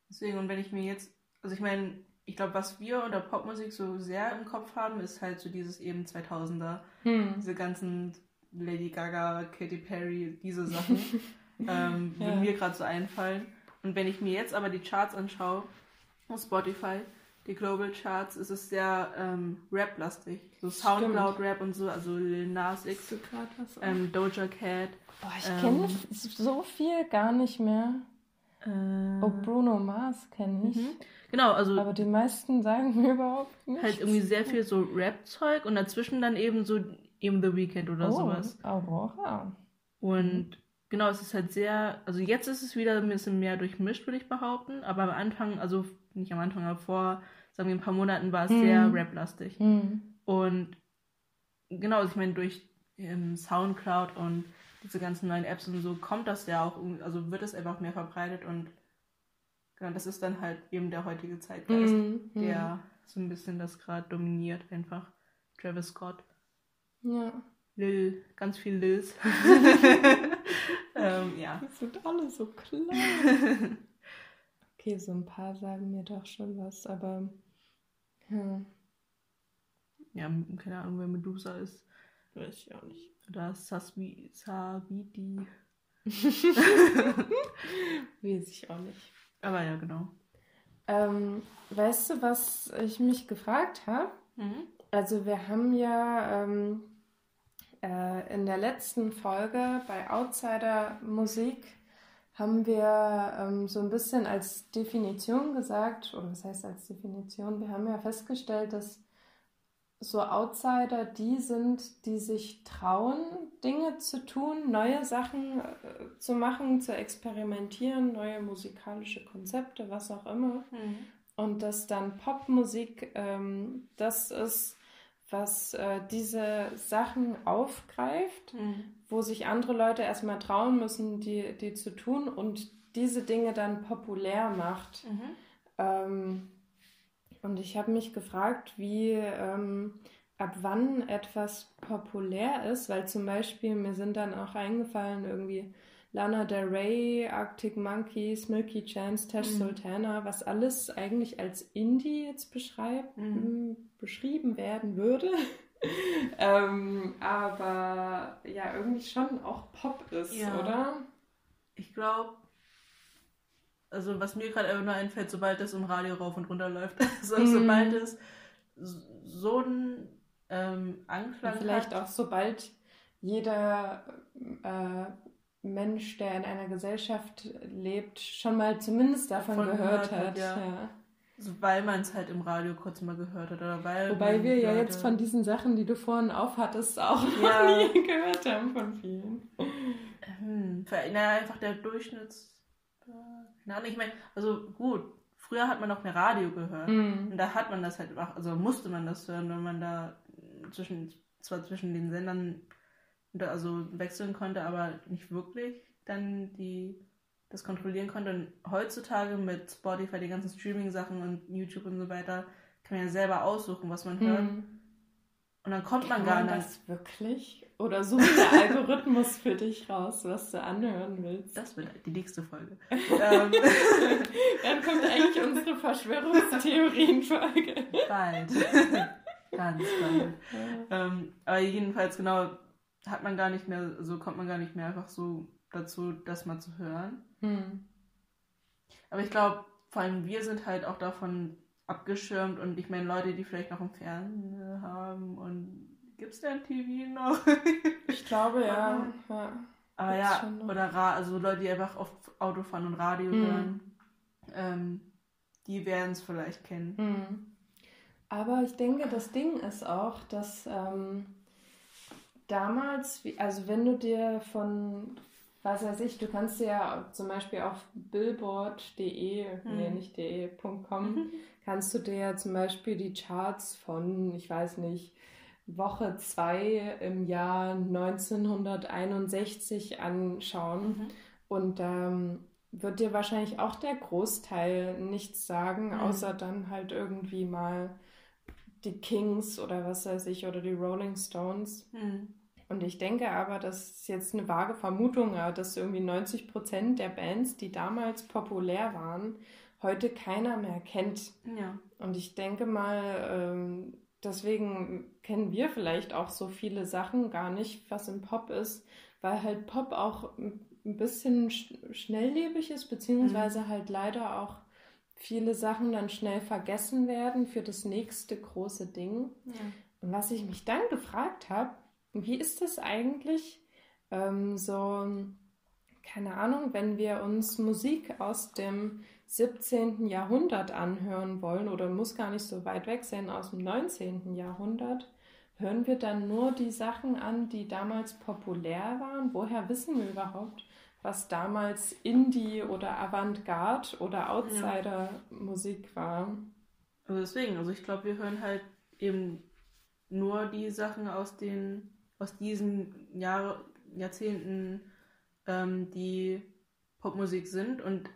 Deswegen, und wenn ich mir jetzt, also ich meine, ich glaube, was wir unter Popmusik so sehr im Kopf haben, ist halt so dieses eben 2000er, Hm. diese ganzen Lady Gaga, Katy Perry, diese Sachen, ähm, Ja. würden mir gerade so einfallen. Und wenn ich mir jetzt aber die Charts anschaue, auf Spotify, die Global Charts, ist es sehr ähm, Rap-lastig. So Soundcloud-Rap und so, also Lil Nas X, ähm, Doja Cat. Boah, ich ähm, kenne so viel gar nicht mehr. Äh, Oh, Bruno Mars kenne ich. mhm. Genau, also Aber die meisten sagen mir überhaupt nicht. halt irgendwie sehr viel so Rap-Zeug und dazwischen dann eben so eben The Weeknd oder oh, sowas. Aurora. Und genau, es ist halt sehr, also jetzt ist es wieder ein bisschen mehr durchmischt, würde ich behaupten, aber am Anfang, also nicht am Anfang, aber vor, sagen wir, ein paar Monaten war es Mhm. sehr Rap-lastig. Hm. Und genau, also ich meine, durch ähm, Soundcloud und diese ganzen neuen Apps und so kommt das ja auch, also wird es einfach mehr verbreitet und genau, das ist dann halt eben der heutige Zeitgeist, Hm. Hm. der so ein bisschen das gerade dominiert, einfach. Travis Scott. Ja. Lil, ganz viel Lils. ähm, ja. Die sind alle so klein. okay, so ein paar sagen mir doch schon was, aber. Ja, Ja, keine Ahnung, wer Medusa ist. weiß ich auch nicht. Oder Saswi, Savidi. Weiß ich auch nicht. Aber ja, genau. Ähm, weißt du, was ich mich gefragt habe? Also wir haben ja ähm, äh, in der letzten Folge bei Outsider Musik haben wir ähm, so ein bisschen als Definition gesagt, oder was heißt als Definition? Wir haben ja festgestellt, dass so Outsider die sind, die sich trauen, Dinge zu tun, neue Sachen äh, zu machen, zu experimentieren, neue musikalische Konzepte, was auch immer. Und dass dann Popmusik ähm, das ist, was äh, diese Sachen aufgreift, wo sich andere Leute erstmal trauen müssen, die, die zu tun und diese Dinge dann populär macht. Ähm, und ich habe mich gefragt, wie ähm, ab wann etwas populär ist, weil zum Beispiel mir sind dann auch eingefallen irgendwie Lana Del Rey, Arctic Monkeys, Milky Chance, Tash Mhm. Sultana, was alles eigentlich als Indie jetzt beschreibt, Mhm. beschrieben werden würde. ähm, aber ja, irgendwie schon auch Pop ist, Ja. oder? Ich glaube, also was mir gerade nur einfällt, sobald das im Radio rauf und runter läuft, also Mhm. sobald es so einen ähm, Anklang Und vielleicht hat. auch sobald jeder äh, Mensch, der in einer Gesellschaft lebt, schon mal zumindest davon Davon gehört gehört hat, ja. ja. Also weil man es halt im Radio kurz mal gehört hat oder weil Wobei wir ja jetzt von diesen Sachen, die du vorhin aufhattest, auch Ja. noch nie gehört haben von vielen. Hm, naja, einfach der Durchschnitts. Keine Ahnung, ich meine, also gut, früher hat man noch mehr Radio gehört. Mhm. Und da hat man das halt, auch- also musste man das hören, wenn man da zwischen, zwar zwischen den Sendern also wechseln konnte, aber nicht wirklich dann die das kontrollieren konnte. Und heutzutage mit Spotify, die ganzen Streaming-Sachen und YouTube und so weiter, kann man ja selber aussuchen, was man hört. Mhm. Und dann kommt man Kann gar man nicht. das wirklich? Oder sucht der Algorithmus für dich raus, was du anhören willst? Das wird die nächste Folge. ähm, Dann kommt eigentlich unsere Verschwörungstheorien-Folge. bald. Ganz bald. Ähm, aber jedenfalls genau hat man gar nicht mehr, so kommt man gar nicht mehr einfach so dazu, das mal zu hören. Hm. Aber ich glaube, vor allem wir sind halt auch davon abgeschirmt und ich meine Leute, die vielleicht noch im Fernsehen haben und gibt's denn TV noch? Ich glaube, ja. ja. Aber Gibt's ja, schon noch. oder Ra also Leute, die einfach oft Auto fahren und Radio Mhm. hören, ähm, die werden es vielleicht kennen. Hm. Aber ich denke, das Ding ist auch, dass ähm, damals, also wenn du dir von, was weiß ich, du kannst dir ja zum Beispiel auf billboard.de, nee, Mhm. nicht de.com, kannst du dir ja zum Beispiel die Charts von, ich weiß nicht, Woche 2 im Jahr 1961 anschauen. Mhm. Und ähm, wird dir wahrscheinlich auch der Großteil nichts sagen, Mhm. außer dann halt irgendwie mal die Kings oder was weiß ich oder die Rolling Stones. Mhm. Und ich denke aber, das ist jetzt eine vage Vermutung, aber dass irgendwie 90 Prozent der Bands, die damals populär waren, heute keiner mehr kennt. Ja. Und ich denke mal, ähm, deswegen kennen wir vielleicht auch so viele Sachen gar nicht, was im Pop ist, weil halt Pop auch ein bisschen sch schnelllebig ist, beziehungsweise halt leider auch viele Sachen dann schnell vergessen werden für das nächste große Ding. ja. Und was ich mich dann gefragt habe, wie ist das eigentlich ähm, so, keine Ahnung, wenn wir uns Musik aus dem 17. Jahrhundert anhören wollen oder muss gar nicht so weit weg sein aus dem 19. Jahrhundert, hören wir dann nur die Sachen an, die damals populär waren? Woher wissen wir überhaupt, was damals Indie oder Avantgarde oder Outsider-Musik war? Also deswegen, also ich glaube, wir hören halt eben nur die Sachen aus den, aus diesen Jahr, Jahrzehnten, ähm, die Popmusik sind und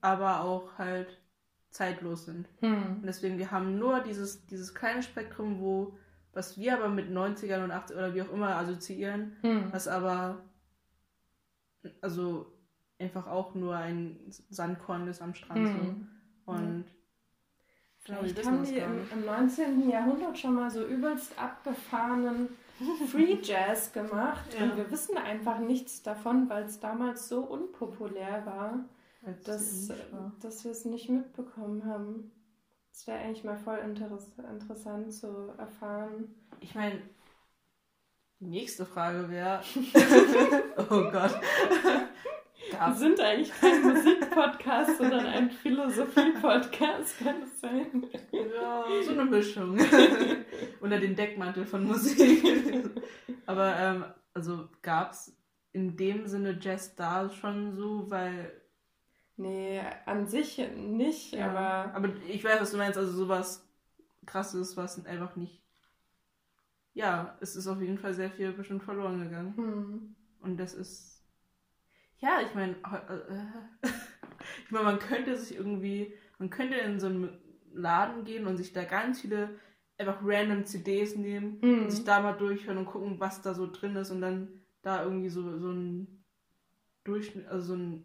aber auch halt zeitlos sind. Hm. Und deswegen, wir haben nur dieses, dieses kleine Spektrum, wo, was wir aber mit 90ern und 80 oder wie auch immer assoziieren, Hm. was aber also einfach auch nur ein Sandkorn ist am Strand Hm. so. Und genau, Vielleicht haben die im, im 19. Jahrhundert schon mal so übelst abgefahrenen Free Jazz gemacht Ja. und wir wissen einfach nichts davon, weil es damals so unpopulär war, Als dass, es war. dass wir es nicht mitbekommen haben. Das wäre eigentlich mal voll interess interessant zu erfahren. Ich meine, die nächste Frage wäre. oh Gott. Wir sind eigentlich kein Musikpodcast, sondern ein Philosophie-Podcast, kann es sein? ja, so eine Mischung. Unter den Deckmantel von Musik. Aber, ähm, also gab's in dem Sinne Jazz da schon so, weil. Nee, an sich nicht, aber aber ich weiß, was du meinst, also sowas krasses, was einfach nicht. Ja, es ist auf jeden Fall sehr viel bestimmt verloren gegangen. hm. Und das ist. Ja, ich meine, äh, ich meine, man könnte sich irgendwie, man könnte in so einen Laden gehen und sich da ganz viele einfach random CDs nehmen Hm. und sich da mal durchhören und gucken, was da so drin ist und dann da irgendwie so, so ein Durchschnitt, also so ein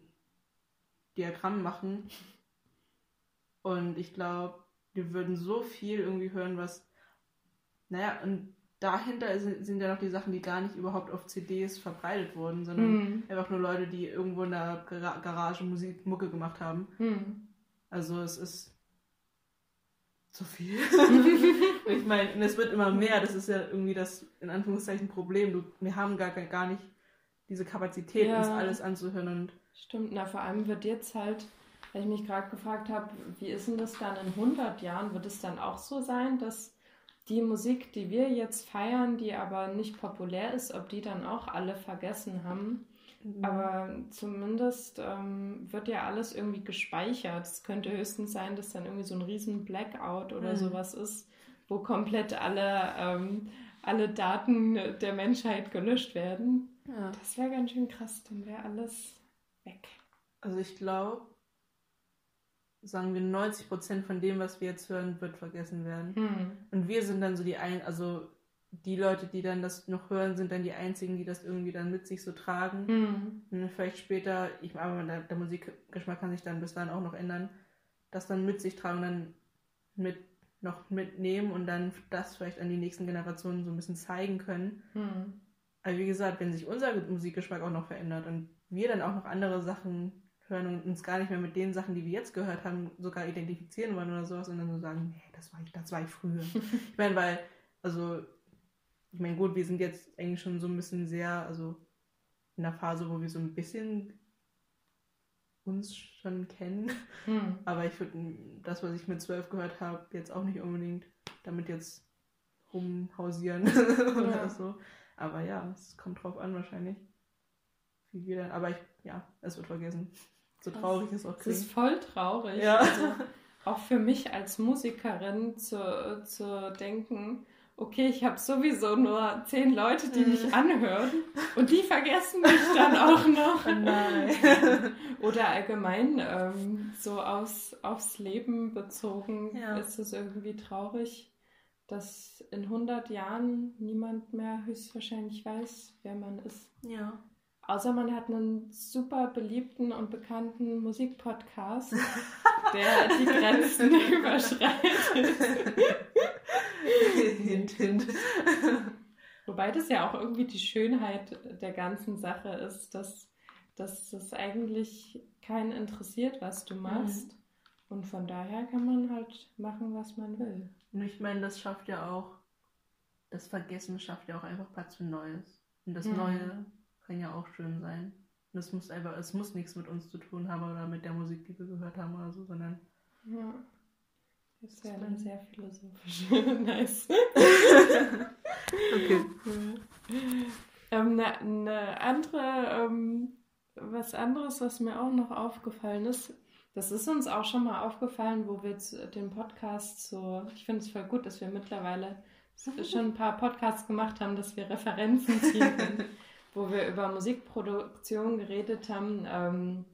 Diagramm machen. Und ich glaube, wir würden so viel irgendwie hören, was, naja, und dahinter sind, ja noch die Sachen, die gar nicht überhaupt auf CDs verbreitet wurden, sondern Hm. einfach nur Leute, die irgendwo in der Gara Garage Musik, Mucke gemacht haben. Hm. Also es ist zu viel. ich meine, es wird immer mehr. Das ist ja irgendwie das, in Anführungszeichen, Problem. Du, wir haben gar, gar nicht diese Kapazität, Ja. uns alles anzuhören. Und Stimmt, na vor allem wird jetzt halt, weil ich mich gerade gefragt habe, wie ist denn das dann in 100 Jahren? Wird es dann auch so sein, dass die Musik, die wir jetzt feiern, die aber nicht populär ist, ob die dann auch alle vergessen haben? Aber zumindest ähm, wird ja alles irgendwie gespeichert. Es könnte höchstens sein, dass dann irgendwie so ein riesen Blackout oder Mhm. sowas ist, wo komplett alle, ähm, alle Daten der Menschheit gelöscht werden. Ja. Das wäre ganz schön krass, dann wäre alles weg. Also ich glaube, sagen wir 90% von dem, was wir jetzt hören, wird vergessen werden. Hm. Und wir sind dann so die ein, also die Leute, die dann das noch hören, sind dann die einzigen, die das irgendwie dann mit sich so tragen. Hm. Und dann vielleicht später, ich aber der, der Musikgeschmack kann sich dann bis dahin auch noch ändern, das dann mit sich tragen, dann mit noch mitnehmen und dann das vielleicht an die nächsten Generationen so ein bisschen zeigen können. Hm. Aber wie gesagt, wenn sich unser Musikgeschmack auch noch verändert und wir dann auch noch andere Sachen hören und uns gar nicht mehr mit den Sachen, die wir jetzt gehört haben, sogar identifizieren wollen oder sowas und dann so sagen, nee, das war ich, das war ich früher. ich meine, weil, also, ich meine, gut, wir sind jetzt eigentlich schon so ein bisschen sehr, also in der Phase, wo wir so ein bisschen uns schon kennen. Hm. Aber ich würde das, was ich mit zwölf gehört habe, jetzt auch nicht unbedingt damit jetzt rumhausieren oder Ja. so. Aber ja, es kommt drauf an wahrscheinlich. Wie wir dann, aber ich, ja, es wird vergessen. So traurig es auch Das ist klingt. voll traurig. Ja. Also, auch für mich als Musikerin zu, zu denken, okay, ich habe sowieso nur zehn Leute, die mich anhören und die vergessen mich dann auch noch. Oh nein. Oder allgemein ähm, so aus, aufs Leben bezogen Ja. ist es irgendwie traurig, dass in 100 Jahren niemand mehr höchstwahrscheinlich weiß, wer man ist. ja. Außer man hat einen super beliebten und bekannten Musikpodcast, der die Grenzen überschreitet. hint, hint. Wobei das ja auch irgendwie die Schönheit der ganzen Sache ist, dass, dass es eigentlich keinen interessiert, was du machst. Und von daher kann man halt machen, was man will. Und ich meine, das schafft ja auch, das Vergessen schafft ja auch einfach Platz für Neues. Und das Mhm. Neue kann ja auch schön sein. Und es muss einfach, es muss nichts mit uns zu tun haben oder mit der Musik, die wir gehört haben oder so, sondern Ja. Das ist ja dann sehr philosophisch. nice. Okay. Cool. Ähm, ne, ne andere, ähm, was anderes, was mir auch noch aufgefallen ist, das ist uns auch schon mal aufgefallen, wo wir zu, den Podcast so, ich finde es voll gut, dass wir mittlerweile schon ein paar Podcasts gemacht haben, dass wir Referenzen ziehen können, wo wir über Musikproduktion geredet haben. Ähm,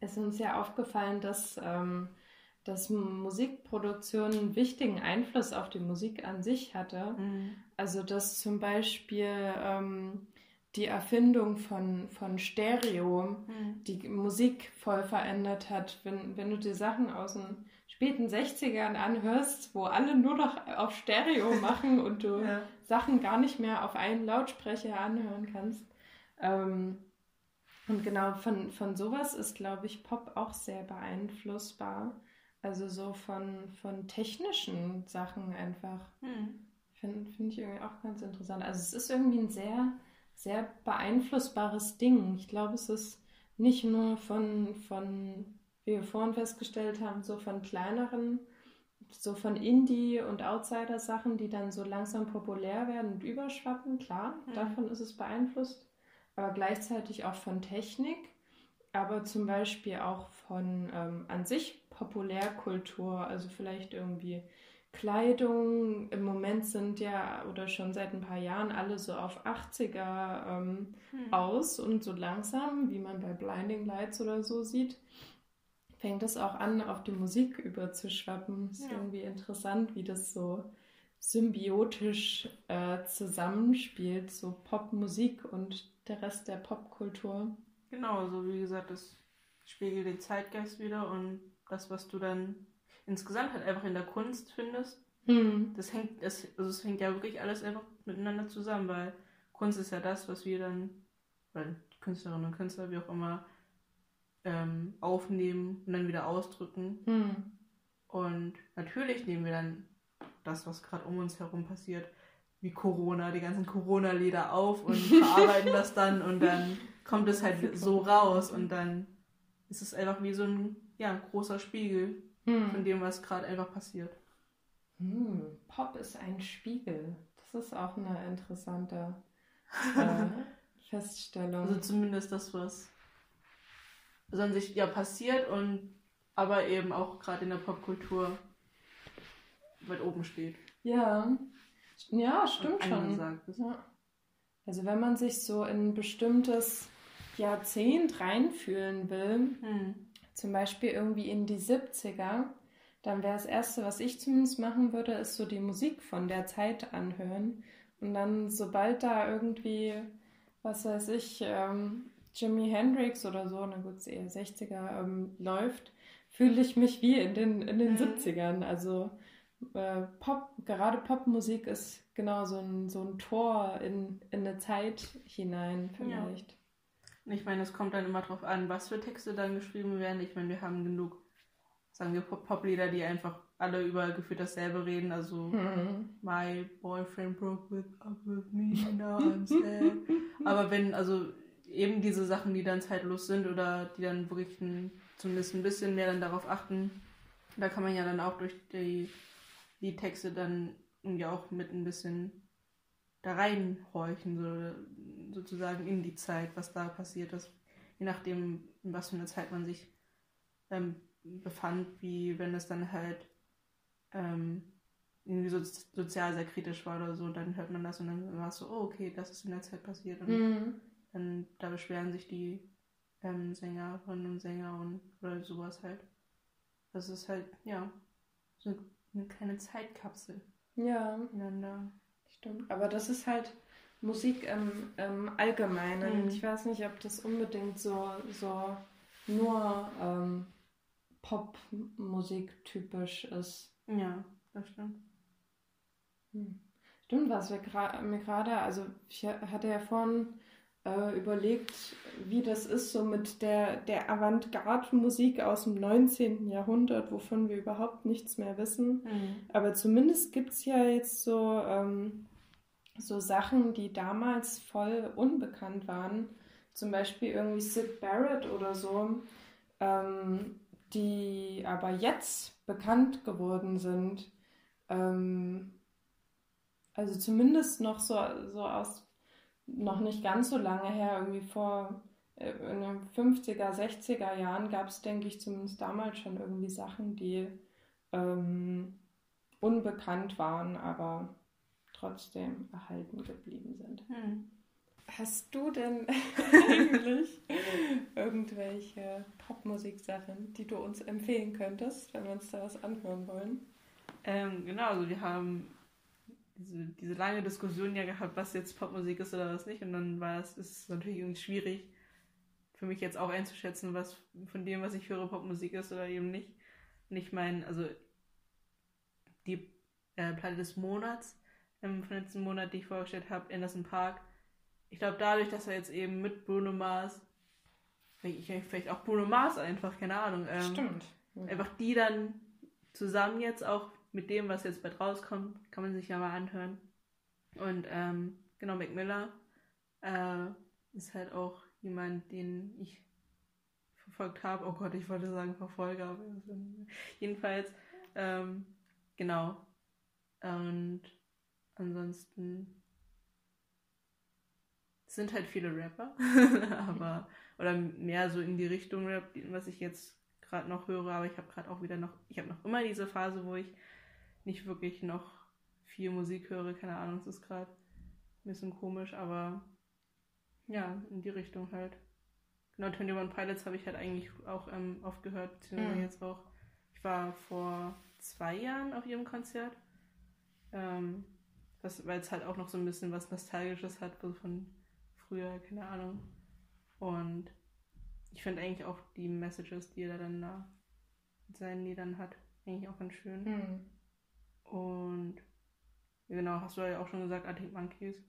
ist uns ja aufgefallen, dass, ähm, dass Musikproduktion einen wichtigen Einfluss auf die Musik an sich hatte. Mhm. Also dass zum Beispiel ähm, die Erfindung von, von Stereo Mhm. die Musik voll verändert hat. Wenn, wenn du dir Sachen aus den späten 60ern anhörst, wo alle nur noch auf Stereo machen und du Ja. Sachen gar nicht mehr auf einen Lautsprecher anhören kannst. Ähm, und genau von, von sowas ist, glaube ich, Pop auch sehr beeinflussbar. Also so von, von technischen Sachen einfach. Mhm. Finde find ich irgendwie auch ganz interessant. Also es ist irgendwie ein sehr, sehr beeinflussbares Ding. Ich glaube, es ist nicht nur von, von, wie wir vorhin festgestellt haben, so von kleineren, so von Indie- und Outsider-Sachen, die dann so langsam populär werden und überschwappen. Klar, Mhm. davon ist es beeinflusst. Aber gleichzeitig auch von Technik, aber zum Beispiel auch von ähm, an sich Populärkultur, also vielleicht irgendwie Kleidung. Im Moment sind ja oder schon seit ein paar Jahren alle so auf 80er ähm, Mhm. aus und so langsam, wie man bei Blinding Lights oder so sieht, fängt es auch an, auf die Musik überzuschwappen. Ist Ja. irgendwie interessant, wie das so symbiotisch äh, zusammenspielt, so Popmusik und der Rest der Popkultur. Genau, so wie gesagt, das spiegelt den Zeitgeist wieder und das, was du dann insgesamt halt einfach in der Kunst findest, Hm. das hängt, das, also es hängt ja wirklich alles einfach miteinander zusammen, weil Kunst ist ja das, was wir dann, weil Künstlerinnen und Künstler, wie auch immer, ähm, aufnehmen und dann wieder ausdrücken. Hm. Und natürlich nehmen wir dann das, was gerade um uns herum passiert, wie Corona, die ganzen Corona-Lieder auf und verarbeiten das dann und dann kommt es halt so raus und dann ist es einfach wie so ein ja, großer Spiegel von Hm. dem, was gerade einfach passiert. Hm. Pop ist ein Spiegel. Das ist auch eine interessante, äh, Feststellung. Also zumindest das, was so an sich ja passiert und aber eben auch gerade in der Popkultur weit oben steht. ja. Ja, stimmt schon. Ja. Also wenn man sich so in ein bestimmtes Jahrzehnt reinfühlen will, Hm. zum Beispiel irgendwie in die 70er, dann wäre das Erste, was ich zumindest machen würde, ist so die Musik von der Zeit anhören. Und dann, sobald da irgendwie, was weiß ich, ähm, Jimi Hendrix oder so, na gut, eher 60er, ähm, läuft, fühle ich mich wie in den, in den Mhm. 70ern. Also äh, Pop, gerade Popmusik ist genau so ein, so ein Tor in, in eine Zeit hinein vielleicht. Ich meine, es kommt dann immer drauf an, was für Texte dann geschrieben werden. Ich meine, wir haben genug, sagen wir, Pop- Poplieder, die einfach alle über gefühlt dasselbe reden. Also Hm. My boyfriend broke with, up with me, now I'm sad. Aber wenn, also eben diese Sachen, die dann zeitlos sind oder die dann wirklich ein, zumindest ein bisschen mehr dann darauf achten, da kann man ja dann auch durch die, die Texte dann irgendwie auch mit ein bisschen da reinhorchen, so, sozusagen in die Zeit, was da passiert ist. Je nachdem, in was für einer Zeit man sich ähm, befand, wie wenn es dann halt ähm, irgendwie so sozial sehr kritisch war oder so, dann hört man das und dann war es so, oh, okay, das ist in der Zeit passiert. Und Mhm. Dann da beschweren sich die ähm, Sängerinnen und Sänger und oder sowas halt. Das ist halt, ja, so eine kleine Zeitkapsel Ja. ineinander. Stimmt, aber das ist halt Musik im, im Allgemeinen. Mhm. Ich weiß nicht, ob das unbedingt so, so nur ähm, Popmusik typisch ist. Ja, das stimmt. Hm. Stimmt, was wir gra- mir gerade, also ich hatte ja vorhin äh, überlegt, wie das ist so mit der, der Avantgarde-Musik aus dem 19. Jahrhundert, wovon wir überhaupt nichts mehr wissen. Mhm. Aber zumindest gibt es ja jetzt so, ähm, so Sachen, die damals voll unbekannt waren. Zum Beispiel irgendwie Sid Barrett oder so, ähm, die aber jetzt bekannt geworden sind. Ähm, also zumindest noch so, so aus noch nicht ganz so lange her, irgendwie vor äh, in den 50er, 60er Jahren gab es, denke ich, zumindest damals schon irgendwie Sachen, die ähm, unbekannt waren, aber trotzdem erhalten geblieben sind. Mhm. Hast du denn eigentlich irgendwelche Popmusik-Sachen, die du uns empfehlen könntest, wenn wir uns da was anhören wollen? Ähm, genau, also wir haben diese, diese lange Diskussion ja gehabt, was jetzt Popmusik ist oder was nicht. Und dann war es, ist es natürlich irgendwie schwierig für mich jetzt auch einzuschätzen, was von dem, was ich höre, Popmusik ist oder eben nicht. Und ich meine, also die äh, Platte des Monats ähm, von letzten Monat, die ich vorgestellt habe, Anderson Park. Ich glaube, dadurch, dass er jetzt eben mit Bruno Mars, vielleicht, vielleicht auch Bruno Mars einfach, keine Ahnung, ähm, Stimmt. einfach die dann zusammen jetzt auch mit dem, was jetzt bald rauskommt, kann man sich ja mal anhören. Und ähm, genau, Mac Miller äh, ist halt auch jemand, den ich verfolgt habe. Oh Gott, ich wollte sagen Verfolger, aber jedenfalls, ähm, genau. Und ansonsten sind halt viele Rapper, aber oder mehr so in die Richtung Rap, was ich jetzt gerade noch höre, aber ich habe gerade auch wieder noch, ich habe noch immer diese Phase, wo ich nicht wirklich noch viel Musik höre, keine Ahnung, es ist gerade ein bisschen komisch, aber ja, in die Richtung halt. Genau, 21 Pilots habe ich halt eigentlich auch ähm, oft gehört, beziehungsweise Mhm. jetzt auch. Ich war vor zwei Jahren auf ihrem Konzert, ähm, das, weil es halt auch noch so ein bisschen was Nostalgisches hat, so von früher, keine Ahnung. Und ich finde eigentlich auch die Messages, die er dann da mit seinen Liedern hat, eigentlich auch ganz schön. Hm. Und genau, hast du ja auch schon gesagt, Arctic Monkeys.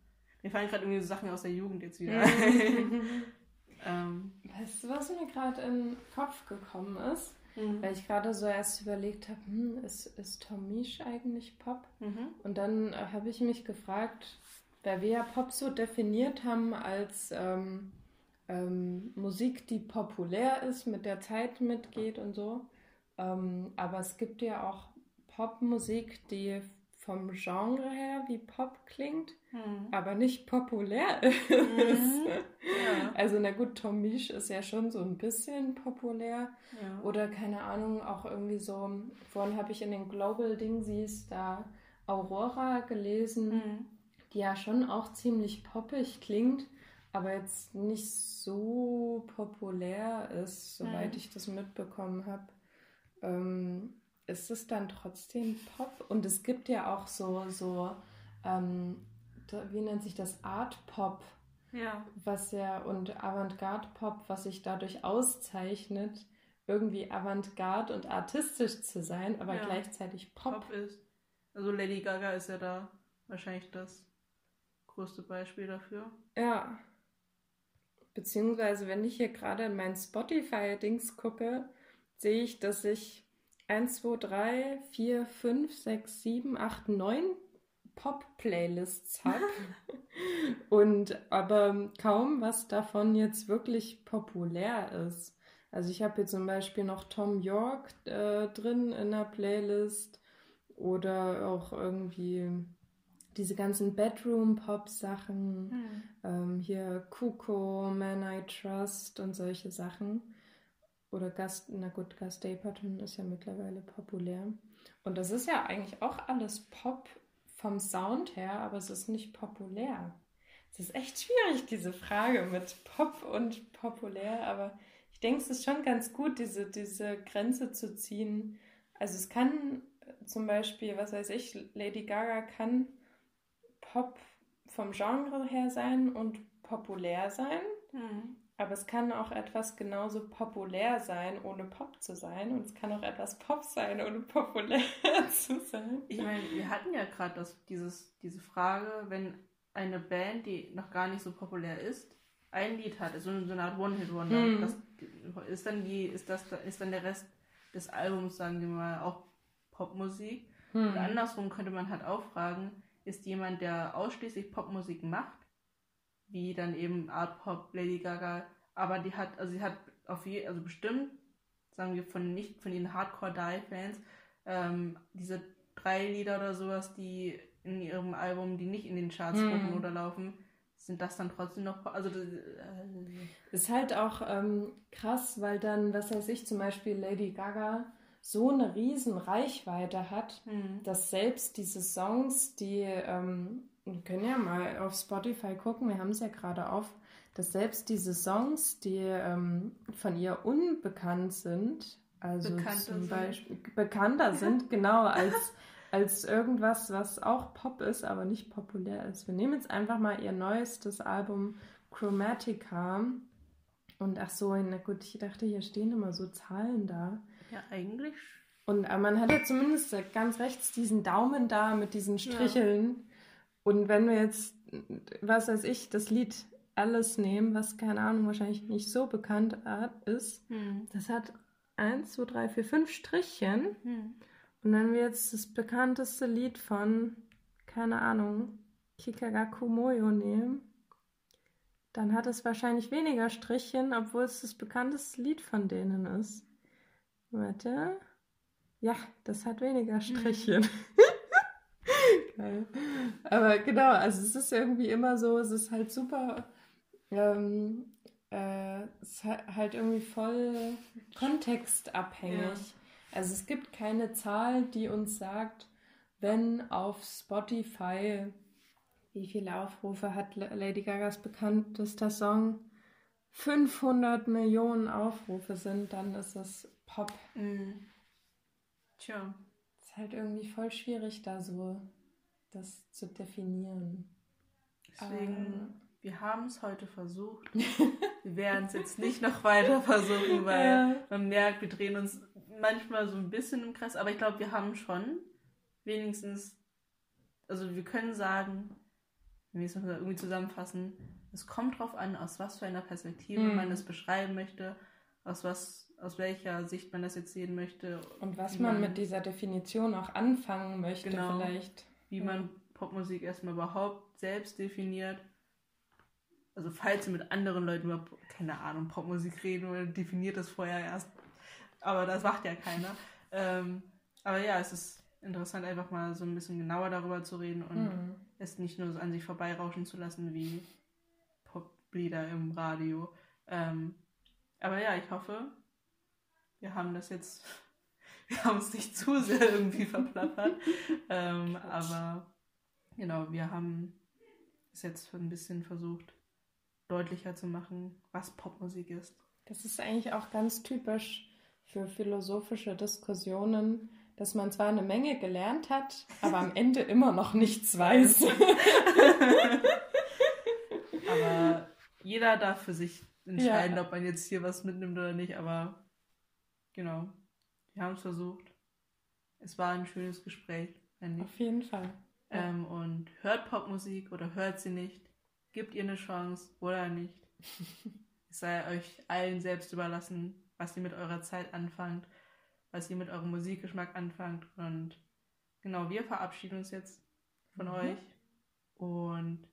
Mir fallen gerade irgendwie so Sachen aus der Jugend jetzt wieder ähm, Weißt du, was mir gerade in den Kopf gekommen ist? mhm. Weil ich gerade so erst überlegt habe, hm, ist, ist Tom Misch eigentlich Pop? Mhm. Und dann äh, habe ich mich gefragt, weil wir ja Pop so definiert haben als ähm, ähm, Musik, die populär ist, mit der Zeit mitgeht und so. Ähm, aber es gibt ja auch Popmusik, die vom Genre her wie Pop klingt, Hm. aber nicht populär ist. Mhm. Ja. Also na gut, Tom Misch ist ja schon so ein bisschen populär. ja. Oder keine Ahnung, auch irgendwie so, vorhin habe ich in den Global Dingsies da Aurora gelesen, Hm. die ja schon auch ziemlich poppig klingt, aber jetzt nicht so populär ist, soweit Mhm. ich das mitbekommen habe. Ähm, ist es dann trotzdem Pop? Und es gibt ja auch so, so ähm, wie nennt sich das? Art Pop ja. was ja und Avantgarde-Pop, was sich dadurch auszeichnet, irgendwie Avantgarde und artistisch zu sein, aber Ja. gleichzeitig Pop. Pop ist. Also Lady Gaga ist ja da wahrscheinlich das größte Beispiel dafür. Ja. Beziehungsweise, wenn ich hier gerade in mein Spotify-Dings gucke, sehe ich, dass ich 1, 2, 3, 4, 5, 6, 7, 8, 9 Pop-Playlists habe. Und aber kaum was davon jetzt wirklich populär ist. Also ich habe hier zum Beispiel noch Tom York äh, drin in der Playlist oder auch irgendwie diese ganzen Bedroom-Pop-Sachen. Hm. Ähm, hier Kuko, Man I Trust und solche Sachen. Oder Gast, na gut, Gus Stapleton ist ja mittlerweile populär. Und das ist ja eigentlich auch alles Pop vom Sound her, aber es ist nicht populär. Es ist echt schwierig, diese Frage mit Pop und populär, aber ich denke, es ist schon ganz gut, diese, diese Grenze zu ziehen. Also es kann äh, zum Beispiel, was weiß ich, Lady Gaga kann Pop vom Genre her sein und populär sein, Hm. Aber es kann auch etwas genauso populär sein, ohne Pop zu sein. Und es kann auch etwas Pop sein, ohne populär zu sein. Ich meine, wir hatten ja gerade das- dieses, diese Frage, wenn eine Band, die noch gar nicht so populär ist, ein Lied hat, so, so eine Art One-Hit-Wonder, Mhm. das ist dann die, ist das ist dann der Rest des Albums, sagen wir mal, auch Popmusik. Hm. Und andersrum könnte man halt auch fragen, ist jemand, der ausschließlich Popmusik macht, wie dann eben Art Pop, Lady Gaga, aber die hat, also sie hat auf je, also bestimmt, sagen wir von nicht von den Hardcore Die Fans, ähm, diese drei Lieder oder sowas, die in ihrem Album, die nicht in den Charts gucken oder laufen, sind das dann trotzdem noch, also das, äh, Ist halt auch ähm, krass, weil dann, was weiß ich, zum Beispiel Lady Gaga so eine riesen Reichweite hat, hm, dass selbst diese Songs, die, ähm, wir können ja mal auf Spotify gucken, wir haben es ja gerade auf, dass selbst diese Songs, die ähm, von ihr unbekannt sind, also Bekannter zum sind. Beispiel bekannter sind, genau, als, als irgendwas, was auch Pop ist, aber nicht populär ist. Wir nehmen jetzt einfach mal ihr neuestes Album Chromatica. Und ach so, na gut, ich dachte, hier stehen immer so Zahlen da. ja eigentlich, Und aber man hat ja zumindest ganz rechts diesen Daumen da mit diesen Stricheln. Und wenn wir jetzt, was weiß ich, das Lied alles nehmen, was keine Ahnung, wahrscheinlich nicht so bekannt ist, hm, das hat eins, zwei, drei, vier, fünf Strichchen. hm, Und wenn wir jetzt das bekannteste Lied von, keine Ahnung, Kikagaku Moyo nehmen, dann hat es wahrscheinlich weniger Strichchen, obwohl es das bekannteste Lied von denen ist. Warte. Ja, das hat weniger Strichchen. Geil. Aber genau, also es ist irgendwie immer so, es ist halt super, ähm, äh, es ist halt irgendwie voll kontextabhängig. Ja. Also es gibt keine Zahl, die uns sagt, wenn auf Spotify, wie viele Aufrufe hat La- Lady Gagas bekanntester Song, 500 Millionen Aufrufe sind, dann ist es Pop. hm. Tja. Ist halt irgendwie voll schwierig, da so das zu definieren. Deswegen, Ähm. wir haben es heute versucht. wir werden es jetzt nicht noch weiter versuchen, weil Ja. man merkt, wir drehen uns manchmal so ein bisschen im Kreis. Aber ich glaube, wir haben schon wenigstens, also wir können sagen, wenn wir es mal irgendwie zusammenfassen, es kommt drauf an, aus was für einer Perspektive Mhm. man es beschreiben möchte, aus was, aus welcher Sicht man das jetzt sehen möchte. Und was wie man mit dieser Definition auch anfangen möchte, Genau. vielleicht. Wie man Popmusik erstmal überhaupt selbst definiert. Also falls ihr mit anderen Leuten über, keine Ahnung, Popmusik reden oder definiert das vorher erst. Aber das macht ja keiner. Ähm, aber ja, es ist interessant, einfach mal so ein bisschen genauer darüber zu reden und Mhm. es nicht nur so an sich vorbeirauschen zu lassen wie Poplieder im Radio. Ähm, aber ja, ich hoffe, wir haben das jetzt, wir haben es nicht zu sehr irgendwie verplappert. ähm, aber genau, wir haben es jetzt ein bisschen versucht, deutlicher zu machen, was Popmusik ist. Das ist eigentlich auch ganz typisch für philosophische Diskussionen, dass man zwar eine Menge gelernt hat, aber am Ende immer noch nichts weiß. Aber jeder darf für sich entscheiden, Ja. ob man jetzt hier was mitnimmt oder nicht. Aber genau, wir haben es versucht. Es war ein schönes Gespräch. Auf jeden Fall. Ja. Ähm, und hört Popmusik oder hört sie nicht. Gebt ihr eine Chance oder nicht. es sei euch allen selbst überlassen, was ihr mit eurer Zeit anfangt, was ihr mit eurem Musikgeschmack anfangt. Und genau, wir verabschieden uns jetzt von Mhm. euch. Und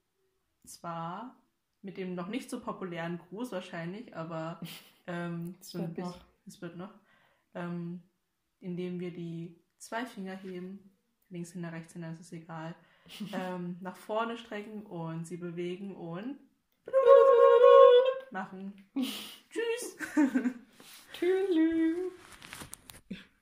zwar mit dem noch nicht so populären Gruß wahrscheinlich, aber ähm, Es so ein wird bisschen, noch. es wird noch, ähm, indem wir die zwei Finger heben, links hinter, rechts hinter, ist es egal, ähm, nach vorne strecken und sie bewegen und machen. Tschüss! Tschüss.